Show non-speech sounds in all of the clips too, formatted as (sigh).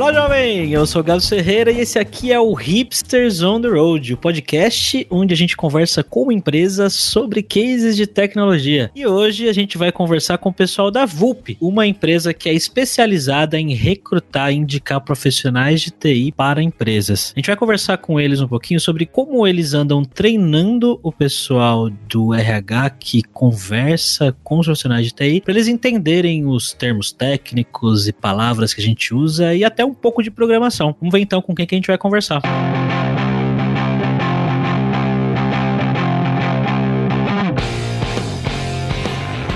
Olá, jovem! Eu sou o Galo Ferreira e esse aqui é o Hipsters on the Road, o podcast onde a gente conversa com empresas sobre cases de tecnologia. E hoje a gente vai conversar com o pessoal da VUP, uma empresa que é especializada em recrutar e indicar profissionais de TI para empresas. A gente vai conversar com eles um pouquinho sobre como eles andam treinando o pessoal do RH que conversa com os profissionais de TI, para eles entenderem os termos técnicos e palavras que a gente usa e até pouco de programação. Vamos ver então com quem que a gente vai conversar.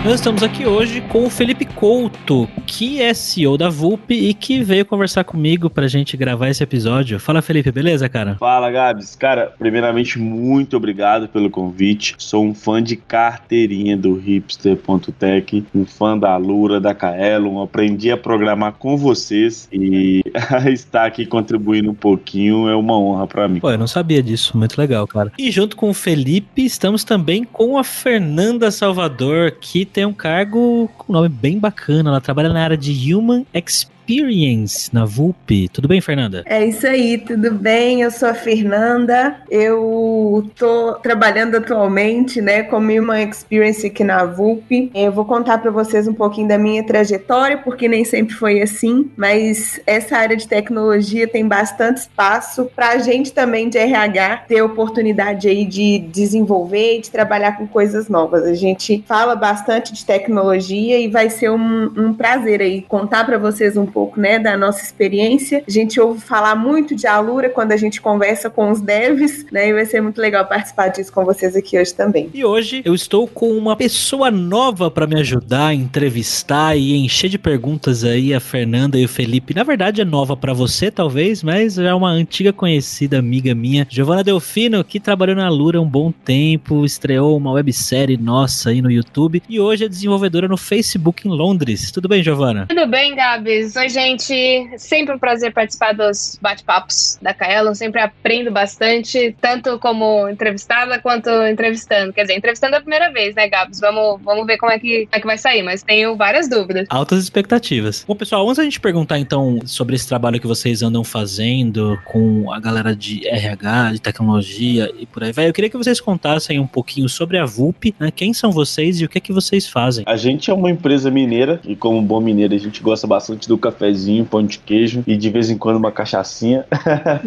Nós estamos aqui hoje com o Felipe Couto, que é CEO da VUP e que veio conversar comigo pra gente gravar esse episódio. Fala, Felipe, beleza, cara? Fala, Gabs. Cara, primeiramente, muito obrigado pelo convite. Sou um fã de carteirinha do hipster.tech, um fã da Lura, da Kaelon. Aprendi a programar com vocês e (laughs) estar aqui contribuindo um pouquinho é uma honra para mim. Pô, eu não sabia disso. Muito legal, cara. E junto com o Felipe, estamos também com a Fernanda Salvador, que tem um cargo com um nome bem bacana. Ela trabalha na área de Human Experience Experience na VUP. Tudo bem, Fernanda? É isso aí, tudo bem? Eu sou a Fernanda. Eu tô trabalhando atualmente, né, como uma Experience aqui na VUP. Eu vou contar para vocês um pouquinho da minha trajetória, porque nem sempre foi assim, mas essa área de tecnologia tem bastante espaço para a gente também de RH ter oportunidade aí de desenvolver e de trabalhar com coisas novas. A gente fala bastante de tecnologia e vai ser um, um prazer aí contar para vocês um pouco, né, da nossa experiência. A gente ouve falar muito de Alura quando a gente conversa com os devs, né, e vai ser muito legal participar disso com vocês aqui hoje também. E hoje eu estou com uma pessoa nova para me ajudar a entrevistar e encher de perguntas aí a Fernanda e o Felipe. Na verdade é nova para você, talvez, mas é uma antiga conhecida amiga minha, Giovana Delfino, que trabalhou na Alura um bom tempo, estreou uma websérie nossa aí no YouTube e hoje é desenvolvedora no Facebook em Londres. Tudo bem, Giovana? Tudo bem, Gabs. Oi, gente. Sempre um prazer participar dos bate-papos da Kaelon. Sempre aprendo bastante, tanto como entrevistada quanto entrevistando. Quer dizer, entrevistando é a primeira vez, né, Gabs? Vamos, vamos ver como é, que, como é que vai sair, mas tenho várias dúvidas. Altas expectativas. Bom, pessoal, antes a gente perguntar então sobre esse trabalho que vocês andam fazendo com a galera de RH, de tecnologia e por aí vai, eu queria que vocês contassem um pouquinho sobre a VUP, né? quem são vocês e o que é que vocês fazem. A gente é uma empresa mineira e como bom mineiro a gente gosta bastante do café cafezinho, pão de queijo e de vez em quando uma cachaçinha.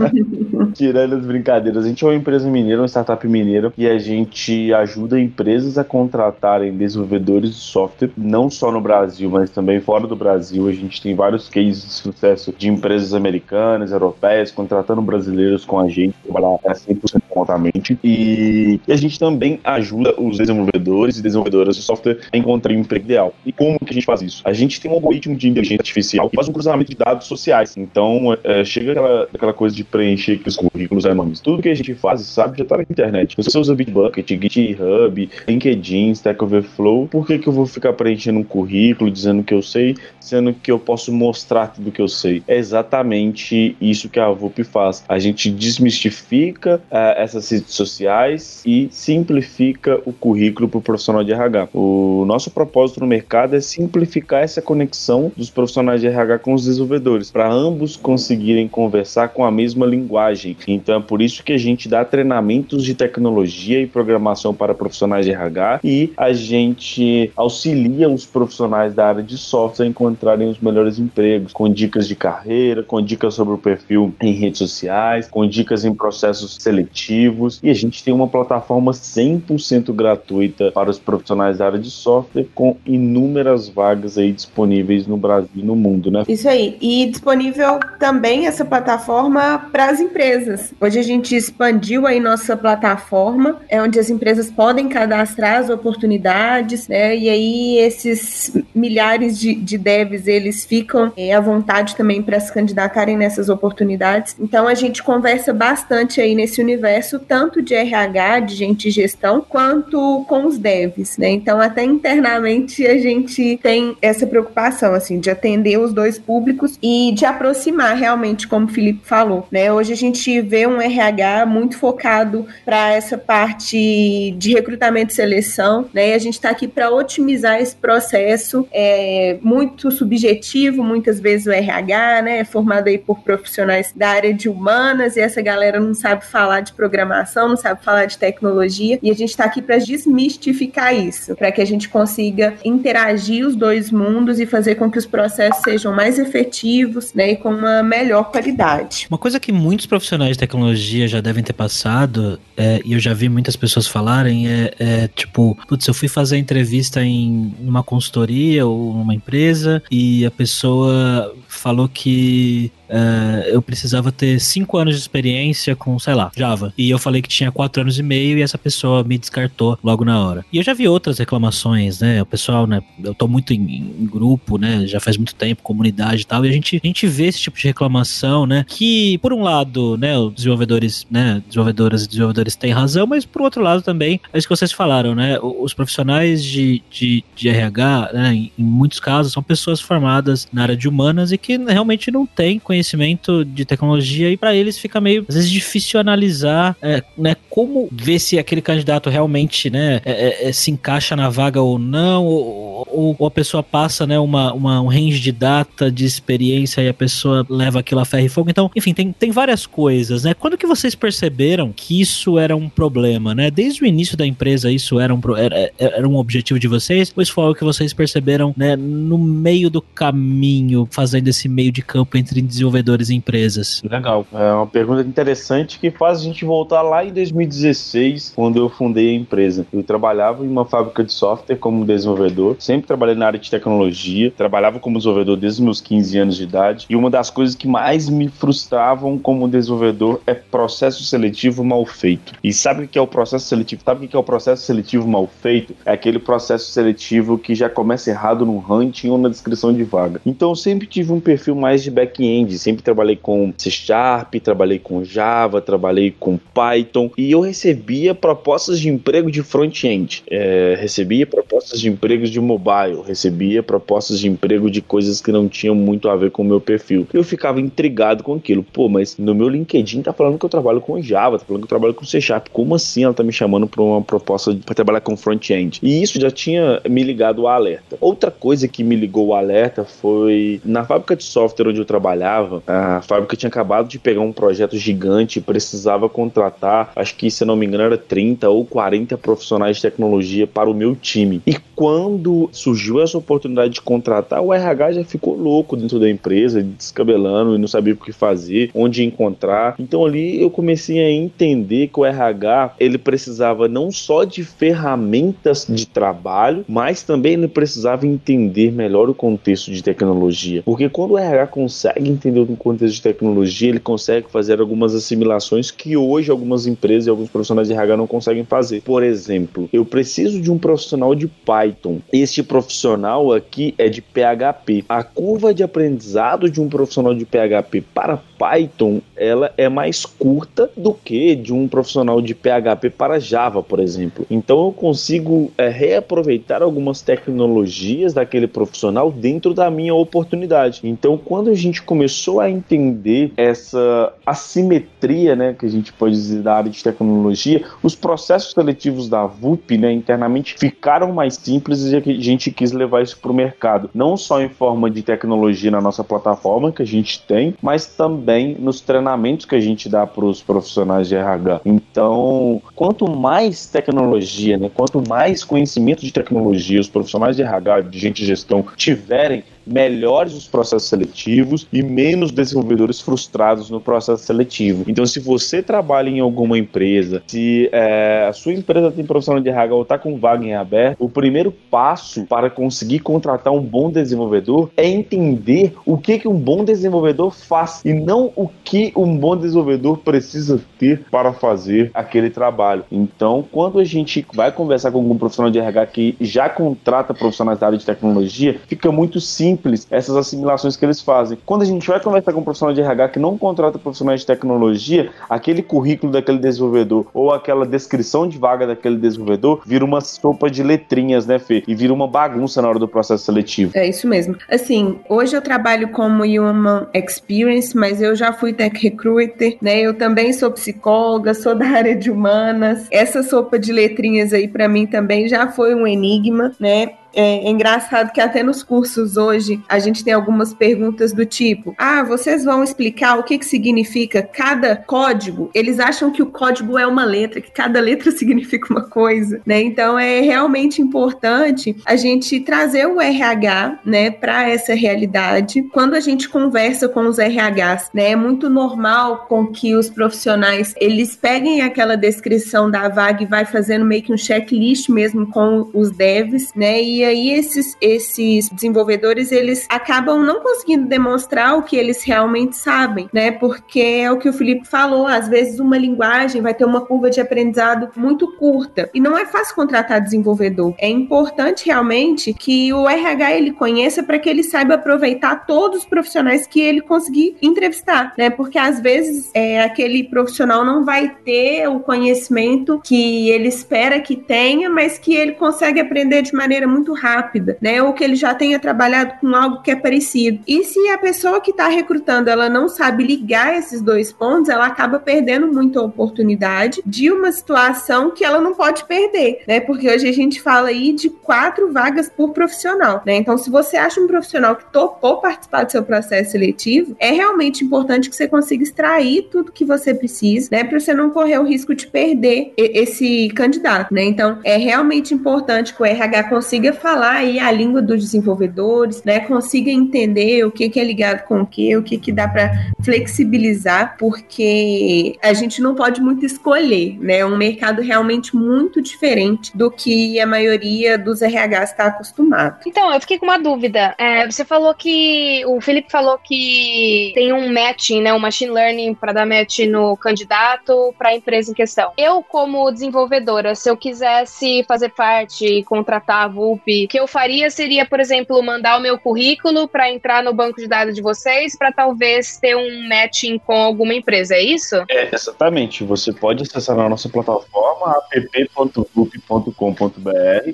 (laughs) Tirando as brincadeiras, a gente é uma empresa mineira, uma startup mineira, e a gente ajuda empresas a contratarem desenvolvedores de software, não só no Brasil, mas também fora do Brasil. A gente tem vários cases de sucesso de empresas americanas, europeias, contratando brasileiros com a gente, trabalhar 100% remotamente. E, a gente também ajuda os desenvolvedores e desenvolvedoras de software a encontrar o emprego ideal. E como que a gente faz isso? A gente tem um algoritmo de inteligência artificial faz um cruzamento de dados sociais. Então, é, chega aquela, aquela coisa de preencher os currículos anônimos. Tudo que a gente faz, sabe, já tá na internet. Se você usa Bitbucket, GitHub, LinkedIn, Stack Overflow, por que, que eu vou ficar preenchendo um currículo dizendo que eu sei, sendo que eu posso mostrar tudo que eu sei? É exatamente isso que a VUP faz. A gente desmistifica uh, essas redes sociais e simplifica o currículo para o profissional de RH. O nosso propósito no mercado é simplificar essa conexão dos profissionais de RH Com os desenvolvedores, para ambos conseguirem conversar com a mesma linguagem. Então é por isso que a gente dá treinamentos de tecnologia e programação para profissionais de RH e a gente auxilia os profissionais da área de software a encontrarem os melhores empregos, com dicas de carreira, com dicas sobre o perfil em redes sociais, com dicas em processos seletivos e a gente tem uma plataforma 100% gratuita para os profissionais da área de software com inúmeras vagas aí disponíveis no Brasil e no mundo, né? Né? Isso aí. E disponível também essa plataforma para as empresas. Hoje a gente expandiu aí nossa plataforma, é onde as empresas podem cadastrar as oportunidades, né? E aí esses milhares de, de devs, eles ficam é, à vontade também para se candidatarem nessas oportunidades. Então a gente conversa bastante aí nesse universo tanto de RH, de gente de gestão, quanto com os devs, né? Então, até internamente a gente tem essa preocupação, assim, de atender os dois públicos e de aproximar realmente, como o Felipe falou, né? Hoje a gente vê um RH muito focado para essa parte de recrutamento e seleção, né? E a gente está aqui para otimizar esse processo é, muito subjetivo, muitas vezes o RH, né? É formado aí por profissionais da área de humanas e essa galera não sabe falar de programação, não sabe falar de tecnologia e a gente está aqui para desmistificar isso, para que a gente consiga interagir os dois mundos e fazer com que os processos sejam mais efetivos, né? E com uma melhor qualidade. Uma coisa que muitos profissionais de tecnologia já devem ter passado, é, e eu já vi muitas pessoas falarem, é, é tipo, putz, eu fui fazer entrevista em uma consultoria ou numa empresa e a pessoa falou que uh, eu precisava ter cinco anos de experiência com, sei lá, Java. E eu falei que tinha quatro anos e meio e essa pessoa me descartou logo na hora. E eu já vi outras reclamações, né? O pessoal, né? Eu tô muito em, em grupo, né? Já faz muito tempo, comunidade e tal. E a gente, a gente vê esse tipo de reclamação, né? Que, por um lado, né? Os desenvolvedores, né? Desenvolvedoras e desenvolvedores têm razão, mas por outro lado também, é isso que vocês falaram, né? Os profissionais de, de, de RH, né? Em, em muitos casos, são pessoas formadas na área de humanas e que realmente não têm conhecimento de tecnologia e para eles fica meio, às vezes, difícil analisar é, né, como ver se aquele candidato realmente né, é, é, é se encaixa na vaga ou não, ou, ou, ou, a pessoa passa né, uma, uma, um range de data, de experiência e a pessoa leva aquilo a ferro e fogo. Então, enfim, tem, tem várias coisas, né? Quando que vocês perceberam que isso era um problema, né? Desde o início da empresa isso era um, era, era um objetivo de vocês, isso foi algo que vocês perceberam né, no meio do caminho, fazendo esse meio de campo entre desenvolvedores desenvolvedores e empresas? Legal. É uma pergunta interessante que faz a gente voltar lá em 2016, quando eu fundei a empresa. Eu trabalhava em uma fábrica de software como desenvolvedor, sempre trabalhei na área de tecnologia, trabalhava como desenvolvedor desde os meus 15 anos de idade, e uma das coisas que mais me frustravam como desenvolvedor é processo seletivo mal feito. E sabe o que é o processo seletivo? Sabe o que é o processo seletivo mal feito? É aquele processo seletivo que já começa errado no hunting ou na descrição de vaga. Então eu sempre tive um perfil mais de back-end, sempre trabalhei com C Sharp, trabalhei com Java, trabalhei com Python e eu recebia propostas de emprego de front-end, é, recebia propostas de empregos de mobile, recebia propostas de emprego de coisas que não tinham muito a ver com o meu perfil. Eu ficava intrigado com aquilo. Pô, mas no meu LinkedIn tá falando que eu trabalho com Java, tá falando que eu trabalho com C Sharp. Como assim ela tá me chamando para uma proposta para trabalhar com front-end? E isso já tinha me ligado ao alerta. Outra coisa que me ligou ao alerta foi na fábrica de software onde eu trabalhava. A fábrica tinha acabado de pegar um projeto gigante precisava contratar, acho que se não me engano, era 30 ou 40 profissionais de tecnologia para o meu time. E quando surgiu essa oportunidade de contratar, o RH já ficou louco dentro da empresa, descabelando e não sabia o que fazer, onde encontrar. Então ali eu comecei a entender que o RH ele precisava não só de ferramentas de trabalho, mas também ele precisava entender melhor o contexto de tecnologia. Porque quando o RH consegue entender no contexto de tecnologia, ele consegue fazer algumas assimilações que hoje algumas empresas e alguns profissionais de RH não conseguem fazer. Por exemplo, eu preciso de um profissional de Python. Este profissional aqui é de PHP. A curva de aprendizado de um profissional de PHP para Python, ela é mais curta do que de um profissional de PHP para Java, por exemplo. Então eu consigo é, reaproveitar algumas tecnologias daquele profissional dentro da minha oportunidade. Então quando a gente começou a entender essa assimetria, né, que a gente pode dizer da área de tecnologia, os processos seletivos da VUP, né, internamente ficaram mais simples e a gente quis levar isso para o mercado, não só em forma de tecnologia na nossa plataforma que a gente tem, mas também nos treinamentos que a gente dá para os profissionais de RH. Então, quanto mais tecnologia, né, quanto mais conhecimento de tecnologia os profissionais de RH, de gente de gestão tiverem, melhores os processos seletivos e menos desenvolvedores frustrados no processo seletivo. Então, se você trabalha em alguma empresa, se é, a sua empresa tem profissional de RH ou está com vaga em aberto, o primeiro passo para conseguir contratar um bom desenvolvedor é entender o que, que um bom desenvolvedor faz e não o que um bom desenvolvedor precisa ter para fazer aquele trabalho. Então, quando a gente vai conversar com algum profissional de RH que já contrata profissionais da área de tecnologia, fica muito simples simples essas assimilações que eles fazem. Quando a gente vai conversar com um profissional de RH que não contrata profissionais de tecnologia, aquele currículo daquele desenvolvedor ou aquela descrição de vaga daquele desenvolvedor vira uma sopa de letrinhas, né, Fê? E vira uma bagunça na hora do processo seletivo. É isso mesmo. Assim, hoje eu trabalho como Human Experience, mas eu já fui tech recruiter, né? Eu também sou psicóloga, sou da área de humanas. Essa sopa de letrinhas aí para mim também já foi um enigma, né? É, é, engraçado que até nos cursos hoje a gente tem algumas perguntas do tipo: ah, vocês vão explicar o que, que significa cada código? Eles acham que o código é uma letra, que cada letra (laughs) significa uma coisa, né? Então é realmente importante a gente trazer o RH, né, para essa realidade. Quando a gente conversa com os RHs, né, é muito normal com que os profissionais eles peguem aquela descrição da vaga e vai fazendo meio que um checklist mesmo com os devs, né? E aí esses, esses desenvolvedores, eles acabam não conseguindo demonstrar o que eles realmente sabem, né? Porque é o que o Felipe falou, às vezes uma linguagem vai ter uma curva de aprendizado muito curta e não é fácil contratar desenvolvedor. É importante realmente que o RH ele conheça para que ele saiba aproveitar todos os profissionais que ele conseguir entrevistar, né? Porque às vezes é, aquele profissional não vai ter o conhecimento que ele espera que tenha, mas que ele consegue aprender de maneira muito rápida, né? Ou que ele já tenha trabalhado com algo que é parecido. E se a pessoa que está recrutando ela não sabe ligar esses dois pontos, ela acaba perdendo muita oportunidade de uma situação que ela não pode perder, né? Porque hoje a gente fala aí de quatro vagas por profissional, né? Então, se você acha um profissional que topou participar do seu processo seletivo, é realmente importante que você consiga extrair tudo que você precisa, né? Para você não correr o risco de perder esse candidato, né? Então, é realmente importante que o RH consiga falar aí a língua dos desenvolvedores, né? Consiga entender o que, que é ligado com o que, o que, que dá para flexibilizar, porque a gente não pode muito escolher, né? É um mercado realmente muito diferente do que a maioria dos RHs está acostumado. Então, eu fiquei com uma dúvida. É, você falou que o Felipe falou que tem um matching, né? Um machine learning para dar match no candidato para a empresa em questão. Eu, como desenvolvedora, se eu quisesse fazer parte e contratar a VUP que eu faria seria, por exemplo, mandar o meu currículo para entrar no banco de dados de vocês para talvez ter um matching com alguma empresa, é isso? É, exatamente. Você pode acessar a nossa plataforma app.vup.com.br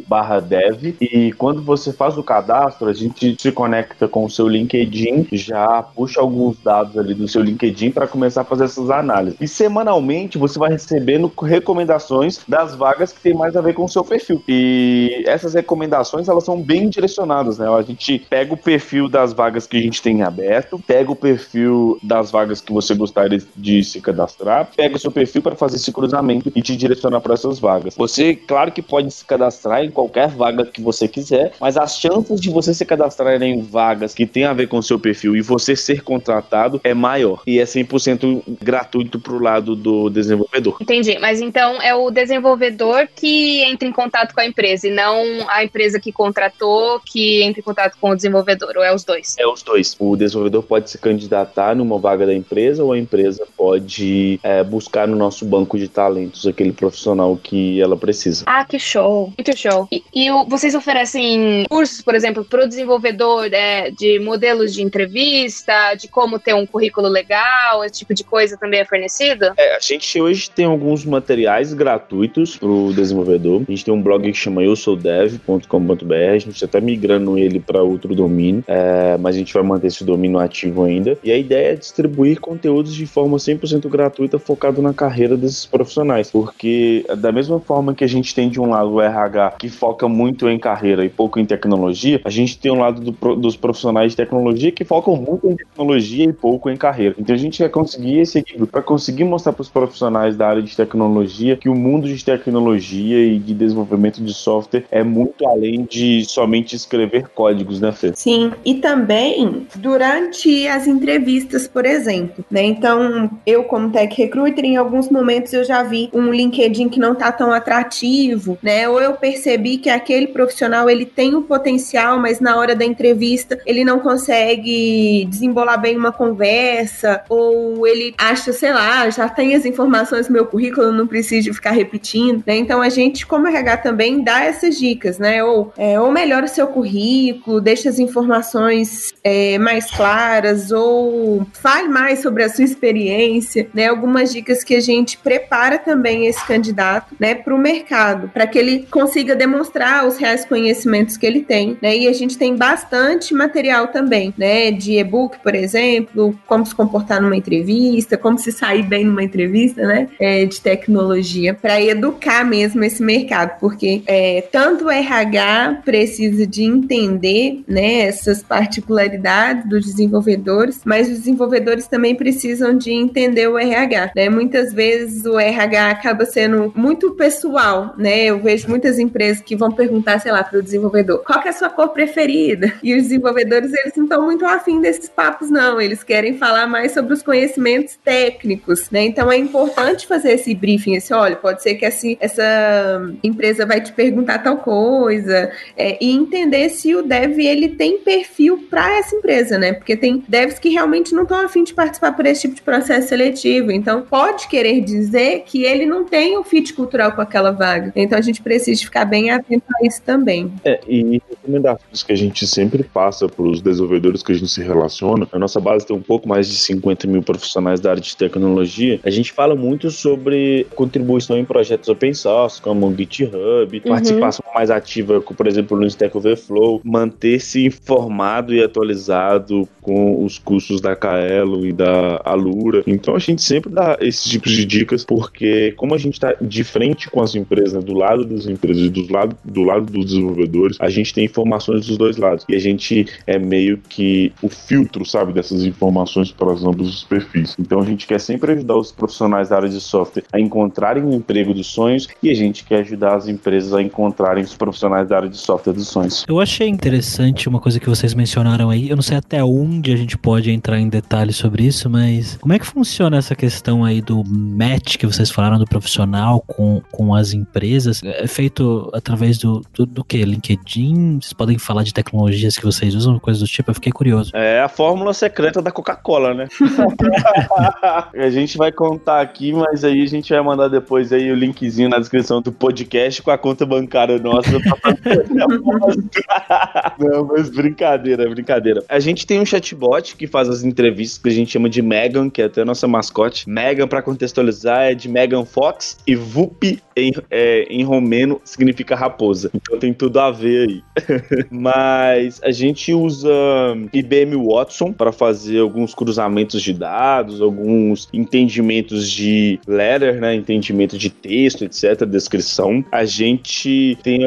barra dev e quando você faz o cadastro, a gente se conecta com o seu LinkedIn, já puxa alguns dados ali do seu LinkedIn para começar a fazer essas análises. E semanalmente você vai recebendo recomendações das vagas que tem mais a ver com o seu perfil. E essas recomendações recomendações elas são bem direcionadas, né? A gente pega o perfil das vagas que a gente tem aberto, pega o perfil das vagas que você gostaria de se cadastrar, pega o seu perfil para fazer esse cruzamento e te direcionar para essas vagas. Você, claro que pode se cadastrar em qualquer vaga que você quiser, mas as chances de você se cadastrar em vagas que tem a ver com o seu perfil e você ser contratado é maior. E é 100% gratuito para o lado do desenvolvedor. Entendi, mas então é o desenvolvedor que entra em contato com a empresa e não a empresa empresa que contratou que entre em contato com o desenvolvedor, ou é os dois? É os dois. O desenvolvedor pode se candidatar numa vaga da empresa ou a empresa pode é, buscar no nosso banco de talentos aquele profissional que ela precisa. Ah, que show! Muito show. E, e vocês oferecem cursos, por exemplo, para o desenvolvedor é, de modelos de entrevista, de como ter um currículo legal, esse tipo de coisa também é fornecido? É, a gente hoje tem alguns materiais gratuitos para o desenvolvedor. A gente tem um blog que chama eu sou dev.com a gente está até migrando ele para outro domínio, é, mas a gente vai manter esse domínio ativo ainda. E a ideia é distribuir conteúdos de forma 100% gratuita focado na carreira desses profissionais, porque da mesma forma que a gente tem de um lado o RH que foca muito em carreira e pouco em tecnologia, a gente tem um lado do, dos profissionais de tecnologia que focam muito em tecnologia e pouco em carreira. Então a gente quer conseguir esse equilíbrio para conseguir mostrar para os profissionais da área de tecnologia que o mundo de tecnologia e de desenvolvimento de software é muito além além de somente escrever códigos, né, Fê? Sim, e também durante as entrevistas, por exemplo, né? Então, eu como tech recruiter, em alguns momentos eu já vi um LinkedIn que não tá tão atrativo, né? Ou eu percebi que aquele profissional ele tem o um potencial, mas na hora da entrevista ele não consegue desembolar bem uma conversa, ou ele acha, sei lá, já tem as informações no meu currículo, não preciso ficar repetindo, né? Então a gente, como RH, também dá essas dicas, né? Ou, é, ou melhora o seu currículo, deixa as informações é, mais claras, ou fale mais sobre a sua experiência, né? Algumas dicas que a gente prepara também esse candidato, né, para o mercado, para que ele consiga demonstrar os reais conhecimentos que ele tem, né? E a gente tem bastante material também, né, de e-book, por exemplo, como se comportar numa entrevista, como se sair bem numa entrevista, né, é, de tecnologia, para educar mesmo esse mercado, porque é, tanto o RH precisa de entender, né, essas particularidades dos desenvolvedores, mas os desenvolvedores também precisam de entender o RH, né? Muitas vezes o RH acaba sendo muito pessoal, né? Eu vejo muitas empresas que vão perguntar, sei lá, para o desenvolvedor, qual é a sua cor preferida? E os desenvolvedores, eles não estão muito afim desses papos, não. Eles querem falar mais sobre os conhecimentos técnicos, né? Então é importante fazer esse briefing, esse, olha, pode ser que essa, essa empresa vai te perguntar tal coisa, é, e entender se o dev, ele tem perfil para essa empresa, né? Porque tem devs que realmente não estão afim de participar por esse tipo de processo seletivo. Então, pode querer dizer que ele não tem o fit cultural com aquela vaga. Então, a gente precisa ficar bem atento a isso também. É, e recomendações que a gente sempre passa para os desenvolvedores que a gente se relaciona. A nossa base tem um pouco mais de 50 mil profissionais da área de tecnologia. A gente fala muito sobre contribuição em projetos open source, como GitHub, uhum. participação mais ativa, por exemplo, no Stack Overflow, manter-se informado e atualizado com os cursos da Kaelo e da Alura. Então a gente sempre dá esses tipos de dicas, porque como a gente está de frente com as empresas, do lado das empresas do lado, do lado dos desenvolvedores, a gente tem informações dos dois lados. E a gente é meio que o filtro, sabe, dessas informações para ambos os perfis. Então a gente quer sempre ajudar os profissionais da área de software a encontrarem o emprego dos sonhos e a gente quer ajudar as empresas a encontrarem os profissionais da área de software dos sonhos. Eu achei interessante uma coisa que vocês mencionaram aí. Eu não sei até onde a gente pode entrar em detalhes sobre isso, mas como é que funciona essa questão aí do match que vocês falaram do profissional com, com as empresas? É feito através do, do, do que? LinkedIn? Vocês podem falar de tecnologias que vocês usam, coisas do tipo? Eu fiquei curioso. É a fórmula secreta da Coca-Cola, né? (laughs) a gente vai contar aqui, mas aí a gente vai mandar depois aí o linkzinho na descrição do podcast com a conta bancária nossa. Não, mas brincadeira, brincadeira. A gente tem um chatbot que faz as entrevistas que a gente chama de Megan, que é até a nossa mascote. Megan, para contextualizar, é de Megan Fox e Vup em, é, em romeno significa raposa. Então tem tudo a ver aí. (laughs) Mas a gente usa IBM Watson para fazer alguns cruzamentos de dados, alguns entendimentos de letter, né? Entendimento de texto, etc., descrição. A gente tem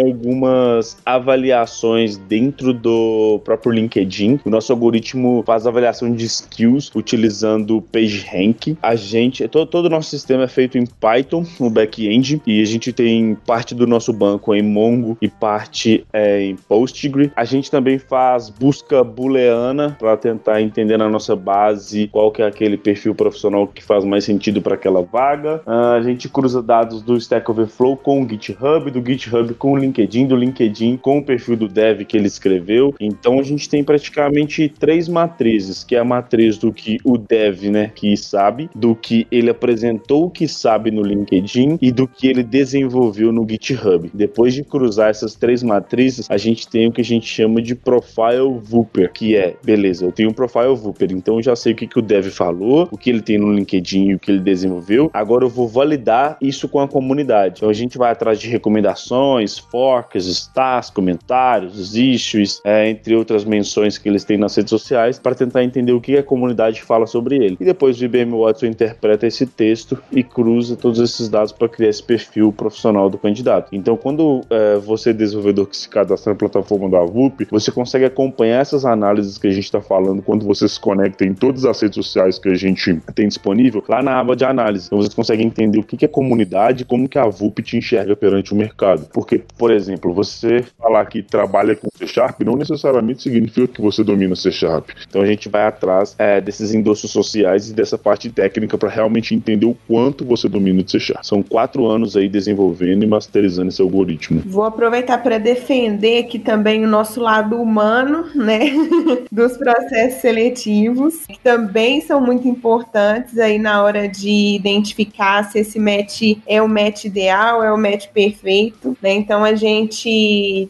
algumas avaliações dentro do próprio LinkedIn. O nosso algoritmo faz avaliação de skills utilizando PageRank. A gente, todo, todo o nosso sistema é feito em Python, no back-end, e a gente tem parte do nosso banco em Mongo e parte é, em Postgre. A gente também faz busca booleana para tentar entender na nossa base qual que é aquele perfil profissional que faz mais sentido para aquela vaga. Uh, a gente cruza dados do Stack Overflow com o GitHub, do GitHub com o LinkedIn, do LinkedIn com o perfil do dev que ele escreveu. Então a gente tem praticamente três matrizes, que é a matriz do que o dev, né, que sabe, do que ele apresentou que sabe no LinkedIn e do que ele desenvolveu no GitHub. Depois de cruzar essas três matrizes, a gente tem o que a gente chama de Profile Vooper, que é, beleza, eu tenho um Profile Vooper, então eu já sei o que, que o dev falou, o que ele tem no LinkedIn e o que ele desenvolveu. Agora eu vou validar isso com a comunidade. Então a gente vai atrás de recomendações, forks, stats, comentários, issues, é, entre outras menções que eles têm nas redes sociais, para tentar entender o que a comunidade fala sobre ele. E depois o IBM Watson interpreta esse texto e cruza todos esses dados para criar esse perfil profissional do candidato. Então, quando é, você, desenvolvedor que se cadastra na plataforma da VUP, você consegue acompanhar essas análises que a gente está falando quando você se conecta em todas as redes sociais que a gente tem disponível, lá na aba de análise. Então, você consegue entender o que é comunidade e como que a VUP te enxerga perante o mercado. Porque, por exemplo, você falar que trabalha com C Sharp não necessariamente significa que você domina C Sharp. Então, a gente vai atrás é, desses endossos sociais e dessa parte técnica para realmente entender o quanto você domina de C Sharp. São quatro anos aí desenvolvendo e masterizando esse algoritmo. Vou aproveitar para defender aqui também o nosso lado humano, né, (laughs) dos processos seletivos, que também são muito importantes aí na hora de identificar se esse match é o match ideal, é o match perfeito, né? Então a gente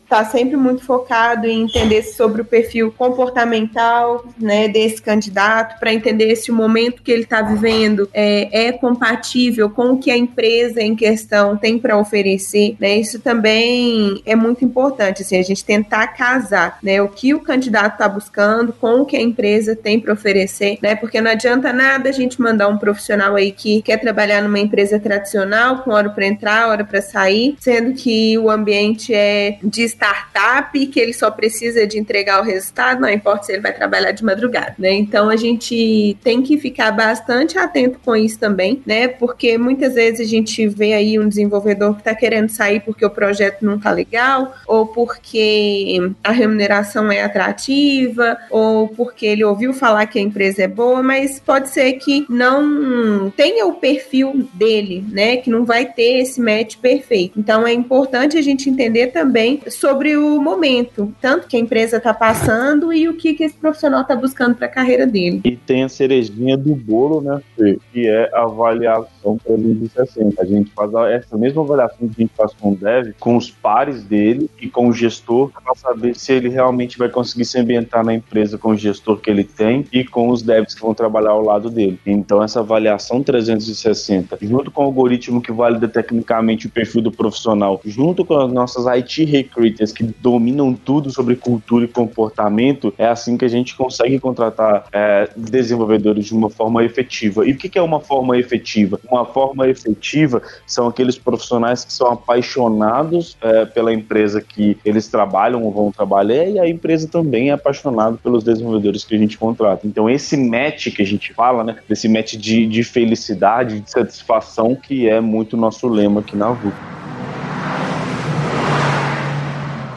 está sempre muito focado em entender sobre o perfil comportamental, né, desse candidato, para entender se o momento que ele está vivendo é, é, compatível com o que a empresa em questão tem para oferecer, né? Isso também é muito importante, assim, a gente tentar casar, né, o que o candidato está buscando com o que a empresa tem para oferecer, né? Porque não adianta nada a gente mandar um profissional aí que quer trabalhar numa empresa tradicional, com hora para entrar, hora para sair, sendo que o ambiente é de startup, que ele só precisa de entregar o resultado, não importa se ele vai trabalhar de madrugada, né? Então a gente tem que ficar bastante atento com isso também, né? Porque muitas vezes a gente vê aí um desenvolvedor que está querendo sair porque o projeto não tá legal, ou porque a remuneração é atrativa, ou porque ele ouviu falar que a empresa é boa, mas pode ser que não tenha o perfil dele, né? Que não vai ter esse match perfeito. Então é importante a gente entender também sobre o momento, tanto que a empresa está passando e o que, que esse profissional está buscando para a carreira dele. E tem a cerejinha do bolo, né, Fê? Que é a avaliação pelo 360. A gente faz essa mesma avaliação que a gente faz com o dev, com os pares dele e com o gestor, para saber se ele realmente vai conseguir se ambientar na empresa com o gestor que ele tem e com os devs que vão trabalhar ao lado dele. Então, essa avaliação 360, junto com o algoritmo que valida tecnicamente o perfil do profissional, junto com as nossas IT recruiters que dominam tudo sobre cultura e comportamento, é assim que a gente consegue contratar é, desenvolvedores de uma forma efetiva. E o que é uma forma efetiva? Uma forma efetiva são aqueles profissionais que são apaixonados é, pela empresa que eles trabalham ou vão trabalhar e a empresa também é apaixonada pelos desenvolvedores que a gente contrata. Então, esse match que a gente fala, né, desse match de, de felicidade, de satisfação, que é muito nosso lema aqui na VUP.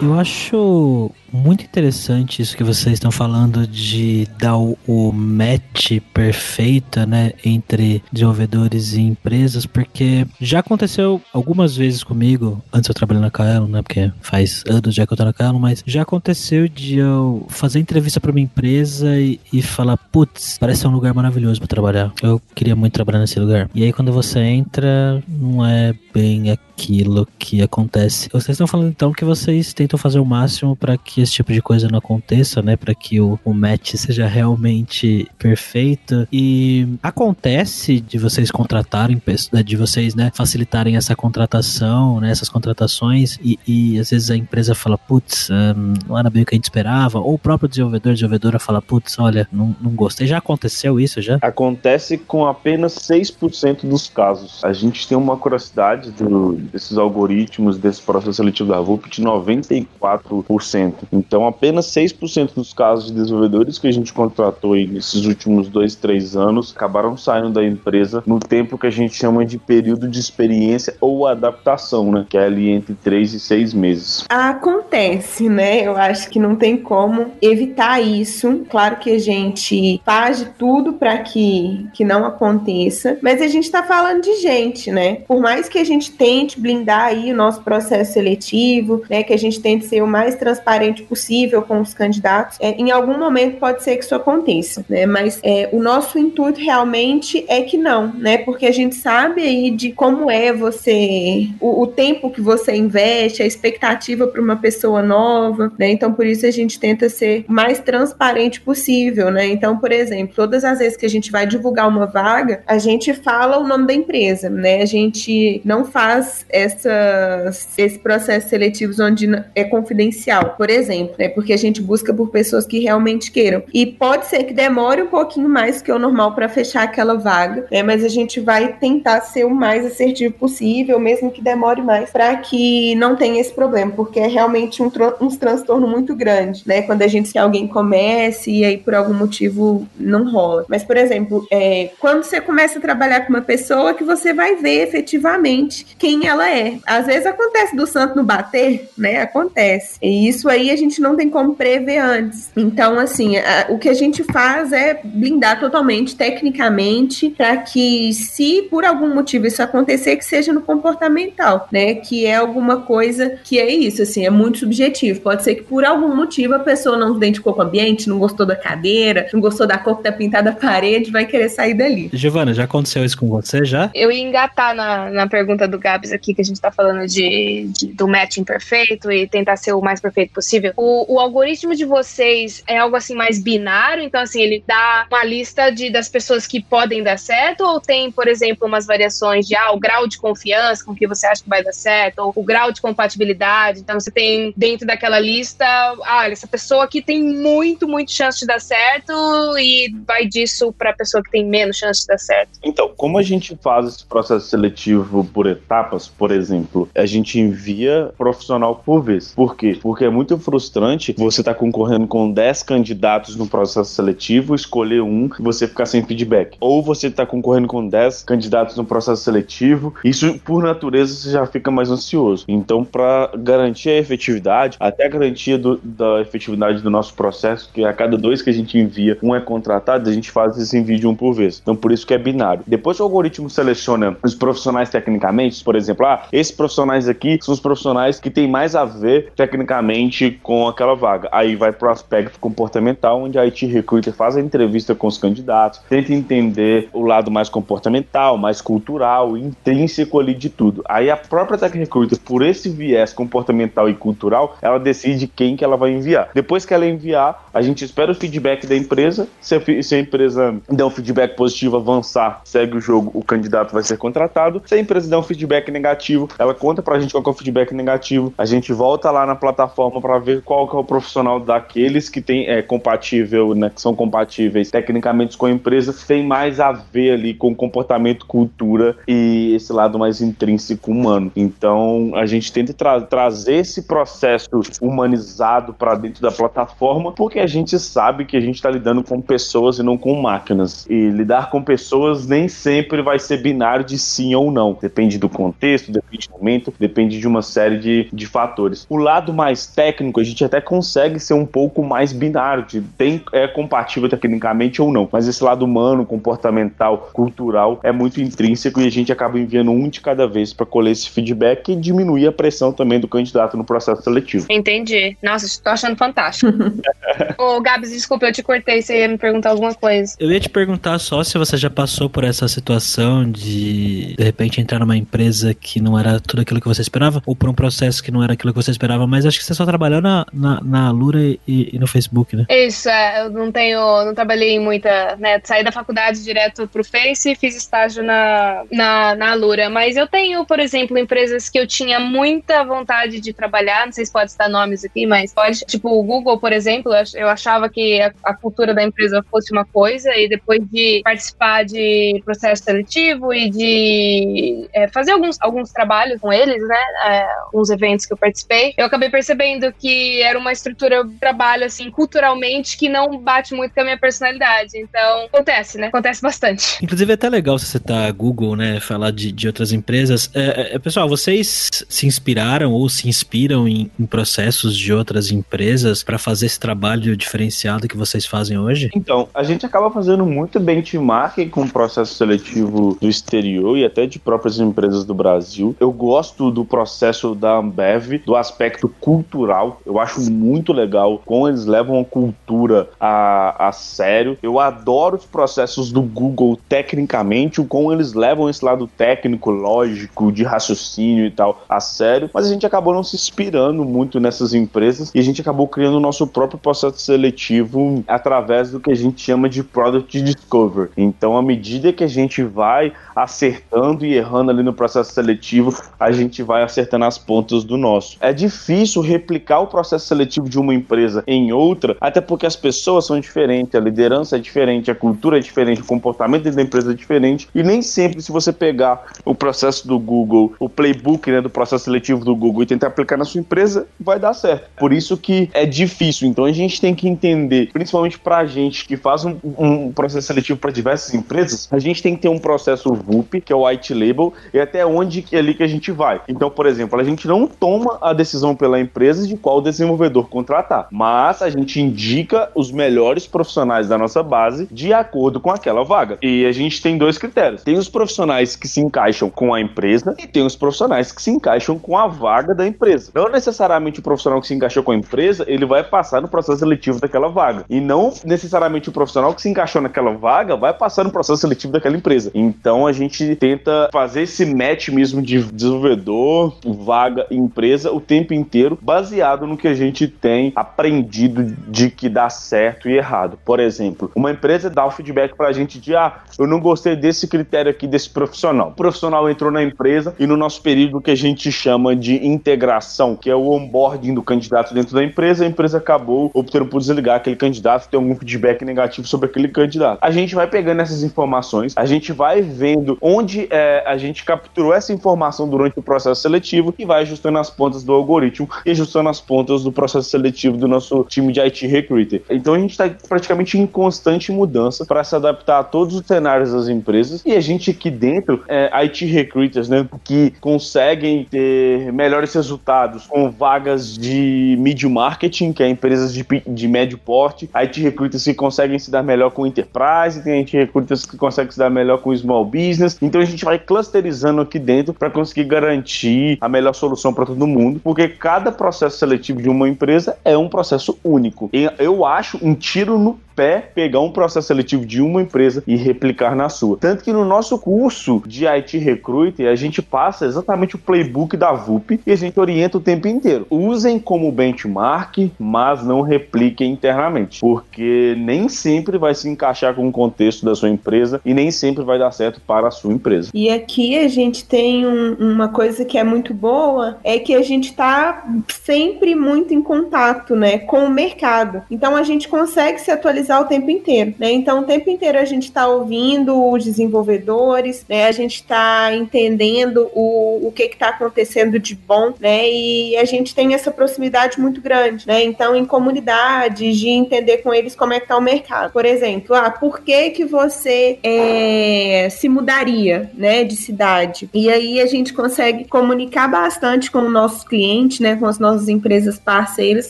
Eu acho muito interessante isso que vocês estão falando de dar o, o match perfeito, né, entre desenvolvedores e empresas, porque já aconteceu algumas vezes comigo, antes eu trabalhei na Kaelon, né, porque faz anos já que eu tô na Kaelon, mas já aconteceu de eu fazer entrevista para uma empresa e, e falar, putz, parece um lugar maravilhoso para trabalhar. Eu queria muito trabalhar nesse lugar. E aí quando você entra, não é bem aquilo que acontece. Vocês estão falando então que vocês tentam fazer o máximo para que que esse tipo de coisa não aconteça, né? Para que o, o match seja realmente perfeito. E acontece de vocês contratarem, né, de vocês, né, facilitarem essa contratação, né, essas contratações, e, e às vezes a empresa fala, putz, um, não era bem o que a gente esperava, ou o próprio desenvolvedor, desenvolvedora fala, putz, olha, não, não gostei. Já aconteceu isso já? Acontece com apenas 6% dos casos. A gente tem uma curiosidade do, desses algoritmos, desse processo seletivo da VUP de 94%. Então, apenas 6% dos casos de desenvolvedores que a gente contratou aí nesses últimos dois, três anos acabaram saindo da empresa no tempo que a gente chama de período de experiência ou adaptação, né? Que é ali entre três e seis meses. Acontece, né? Eu acho que não tem como evitar isso. Claro que a gente faz de tudo para que, que não aconteça, mas a gente está falando de gente, né? Por mais que a gente tente blindar aí o nosso processo seletivo, né? Que a gente tente ser o mais transparente possível com os candidatos, é, em algum momento pode ser que isso aconteça, né? Mas é, o nosso intuito realmente é que não, né? Porque a gente sabe aí de como é você, o, o tempo que você investe, a expectativa para uma pessoa nova, né? Então por isso a gente tenta ser mais transparente possível, né? Então, por exemplo, todas as vezes que a gente vai divulgar uma vaga, a gente fala o nome da empresa, né? A gente não faz essas, esses processos seletivos onde é confidencial. Por exemplo, exemplo, né? Porque a gente busca por pessoas que realmente queiram. E pode ser que demore um pouquinho mais que o normal para fechar aquela vaga, né? Mas a gente vai tentar ser o mais assertivo possível, mesmo que demore mais, para que não tenha esse problema, porque é realmente um, um transtorno muito grande, né? Quando a gente quer alguém comece e aí por algum motivo não rola. Mas, por exemplo, é, quando você começa a trabalhar com uma pessoa que você vai ver efetivamente quem ela é. Às vezes acontece do santo no bater, né? Acontece. E isso aí a gente não tem como prever antes. Então, assim, a, o que a gente faz é blindar totalmente, tecnicamente, para que, se por algum motivo isso acontecer, que seja no comportamental, né? Que é alguma coisa que é isso, assim, é muito subjetivo. Pode ser que por algum motivo a pessoa não se identificou com o ambiente, não gostou da cadeira, não gostou da cor que tá pintada a parede, vai querer sair dali. Giovana, já aconteceu isso com você já? Eu ia engatar na, na pergunta do Gabs aqui, que a gente tá falando de, de do matching perfeito e tentar ser o mais perfeito possível. O, o algoritmo de vocês é algo assim mais binário, então assim, ele dá uma lista de, das pessoas que podem dar certo, ou tem, por exemplo, umas variações de ah, o grau de confiança com que você acha que vai dar certo, ou o grau de compatibilidade. Então você tem dentro daquela lista, ah, essa pessoa aqui tem muito, muito chance de dar certo, e vai disso para a pessoa que tem menos chance de dar certo. Então, como a gente faz esse processo seletivo por etapas, por exemplo, a gente envia profissional por vez. Por quê? Porque é muito frustrante você tá concorrendo com 10 candidatos no processo seletivo, escolher um e você ficar sem feedback. Ou você está concorrendo com 10 candidatos no processo seletivo, isso por natureza você já fica mais ansioso. Então, para garantir a efetividade, até a garantia do, da efetividade do nosso processo, que a cada dois que a gente envia, um é contratado, a gente faz esse envio de um por vez. Então, por isso que é binário. Depois que o algoritmo seleciona os profissionais tecnicamente, por exemplo, ah, esses profissionais aqui são os profissionais que têm mais a ver tecnicamente com aquela vaga. Aí vai para o aspecto comportamental, onde a IT Recruiter faz a entrevista com os candidatos, tenta entender o lado mais comportamental, mais cultural, intrínseco ali de tudo. Aí a própria Tech Recruiter, por esse viés comportamental e cultural, ela decide quem que ela vai enviar. Depois que ela enviar, a gente espera o feedback da empresa. Se a, se a empresa der um feedback positivo, avançar, segue o jogo, o candidato vai ser contratado. Se a empresa der um feedback negativo, ela conta pra gente qual é o feedback negativo. A gente volta lá na plataforma para ver qual que é o profissional daqueles que tem é compatível, né, que são compatíveis tecnicamente com a empresa, tem mais a ver ali com comportamento, cultura e esse lado mais intrínseco humano. Então, a gente tenta tra trazer esse processo humanizado para dentro da plataforma, porque a gente sabe que a gente está lidando com pessoas e não com máquinas. E lidar com pessoas nem sempre vai ser binário de sim ou não. Depende do contexto, depende do momento, depende de uma série de, de fatores. O lado mais técnico, a gente até consegue ser um pouco mais binário, de tem, é compatível tecnicamente ou não. Mas esse lado humano, comportamental, cultural é muito intrínseco e a gente acaba enviando um de cada vez para colher esse feedback e diminuir a pressão também do candidato no processo seletivo. Entendi. Nossa, estou achando fantástico. (laughs) Ô, Gabs, desculpa, eu te cortei, você ia me perguntar alguma coisa. Eu ia te perguntar só se você já passou por essa situação de de repente entrar numa empresa que não era tudo aquilo que você esperava, ou por um processo que não era aquilo que você esperava, mas acho que você só trabalhou na, na, na Lura e, e, no Facebook, né? Isso, é, eu não tenho, não trabalhei em muita, né, saí da faculdade direto pro Face e fiz estágio na, na, na Lura, mas eu tenho, por exemplo, empresas que eu tinha muita vontade de trabalhar, não sei se pode citar nomes aqui, mas pode, tipo o Google, por exemplo, eu achava que a, a cultura da empresa fosse uma coisa e depois de participar de processo seletivo e de é, fazer alguns, alguns trabalhos com eles, né, é, alguns eventos que eu participei, eu acabei percebendo que era uma estrutura de trabalho, assim, culturalmente que não bate muito com a minha personalidade. Então, acontece, né? Acontece bastante. Inclusive, é até legal você citar Google, né? Falar de, de outras empresas. É, é, pessoal, vocês se inspiraram ou se inspiram em, em processos de outras empresas para fazer esse trabalho diferenciado que vocês fazem hoje? Então, a gente acaba fazendo muito benchmarking com o processo seletivo do exterior e até de próprias empresas do Brasil. Eu gosto do processo da Ambev, do aspecto cultural. Eu acho muito legal como eles levam a cultura a, a sério. Eu adoro os processos do Google tecnicamente, o como eles levam esse lado técnico, lógico, de raciocínio e tal a sério. Mas a gente acabou não se inspirando muito nessas empresas e a gente acabou criando o nosso próprio processo seletivo através do que a gente chama de Product Discover. Então, à medida que a gente vai acertando e errando ali no processo seletivo, a gente vai acertando as pontas do nosso. É difícil replicar o processo seletivo de uma empresa em outra, até porque as pessoas são diferentes, a liderança é diferente, a cultura é diferente, o comportamento da empresa é diferente, e nem sempre se você pegar o processo do Google, o playbook né, do processo seletivo do Google e tentar aplicar na sua empresa, vai dar certo. Por isso que é difícil. Então a gente tem que entender, principalmente para a gente que faz um, um processo seletivo para diversas empresas, a gente tem que ter um processo VUP, que é o white label, e até onde é ali que a gente vai. Então, por exemplo, a gente não toma a decisão pela empresa de qual desenvolvedor contratar, mas a gente indica os melhores profissionais da nossa base de acordo com aquela vaga. E a gente tem dois critérios: tem os profissionais que se encaixam com a empresa e tem os profissionais que se encaixam com a vaga da empresa. Não necessariamente o profissional que se encaixou com a empresa, ele vai passar no processo seletivo daquela vaga. E não necessariamente o profissional que se encaixou naquela vaga vai passar no processo seletivo daquela empresa. Então a gente tenta fazer esse match mesmo de desenvolvedor, vaga e empresa o tempo inteiro, baseado no que a gente tem aprendido de que dá certo e errado. Por exemplo, uma empresa dá o feedback pra gente de ah, eu não gostei desse critério aqui desse profissional. O profissional entrou na empresa e no nosso período que a gente chama de integração, que é o onboarding do candidato dentro da empresa, a empresa acabou optando por desligar aquele candidato, ter algum feedback negativo sobre aquele candidato. A gente vai pegando essas informações, a gente vai vendo onde é, a gente capturou essa informação durante o processo seletivo e vai ajustando as pontas do algoritmo e ajustando as pontas do processo seletivo do nosso time de IT Recruiter. Então a gente está praticamente em constante mudança para se adaptar a todos os cenários das empresas e a gente aqui dentro, é, IT Recruiters, né, que conseguem ter melhores resultados com vagas de mid marketing, que é empresas de, de médio porte, IT recruiters que conseguem se dar melhor com enterprise, tem IT recruiters que conseguem se dar melhor com small business. Então a gente vai clusterizando aqui dentro para conseguir garantir a melhor solução para todo mundo, porque cada processo seletivo de uma empresa é um processo único. Eu acho um tiro no pé pegar um processo seletivo de uma empresa e replicar na sua. Tanto que no nosso curso de IT Recruiter, a gente passa exatamente o playbook da VUP e a gente orienta o tempo inteiro. Usem como benchmark, mas não repliquem internamente, porque nem sempre vai se encaixar com o contexto da sua empresa e nem sempre vai dar certo para a sua empresa. E aqui a gente tem um, uma coisa que é muito boa, é que a gente está sempre muito em contato, né, com o mercado. Então a gente consegue se atualizar o tempo inteiro, né? Então, o tempo inteiro a gente está ouvindo os desenvolvedores, né? A gente está entendendo o, o que está acontecendo de bom, né? E a gente tem essa proximidade muito grande, né? Então, em comunidades, de entender com eles como é que tá o mercado. Por exemplo, ah, por que que você é, se mudaria, né, de cidade? E aí a gente consegue comunicar bastante com os nossos clientes, né, com as nossas empresas parceiras,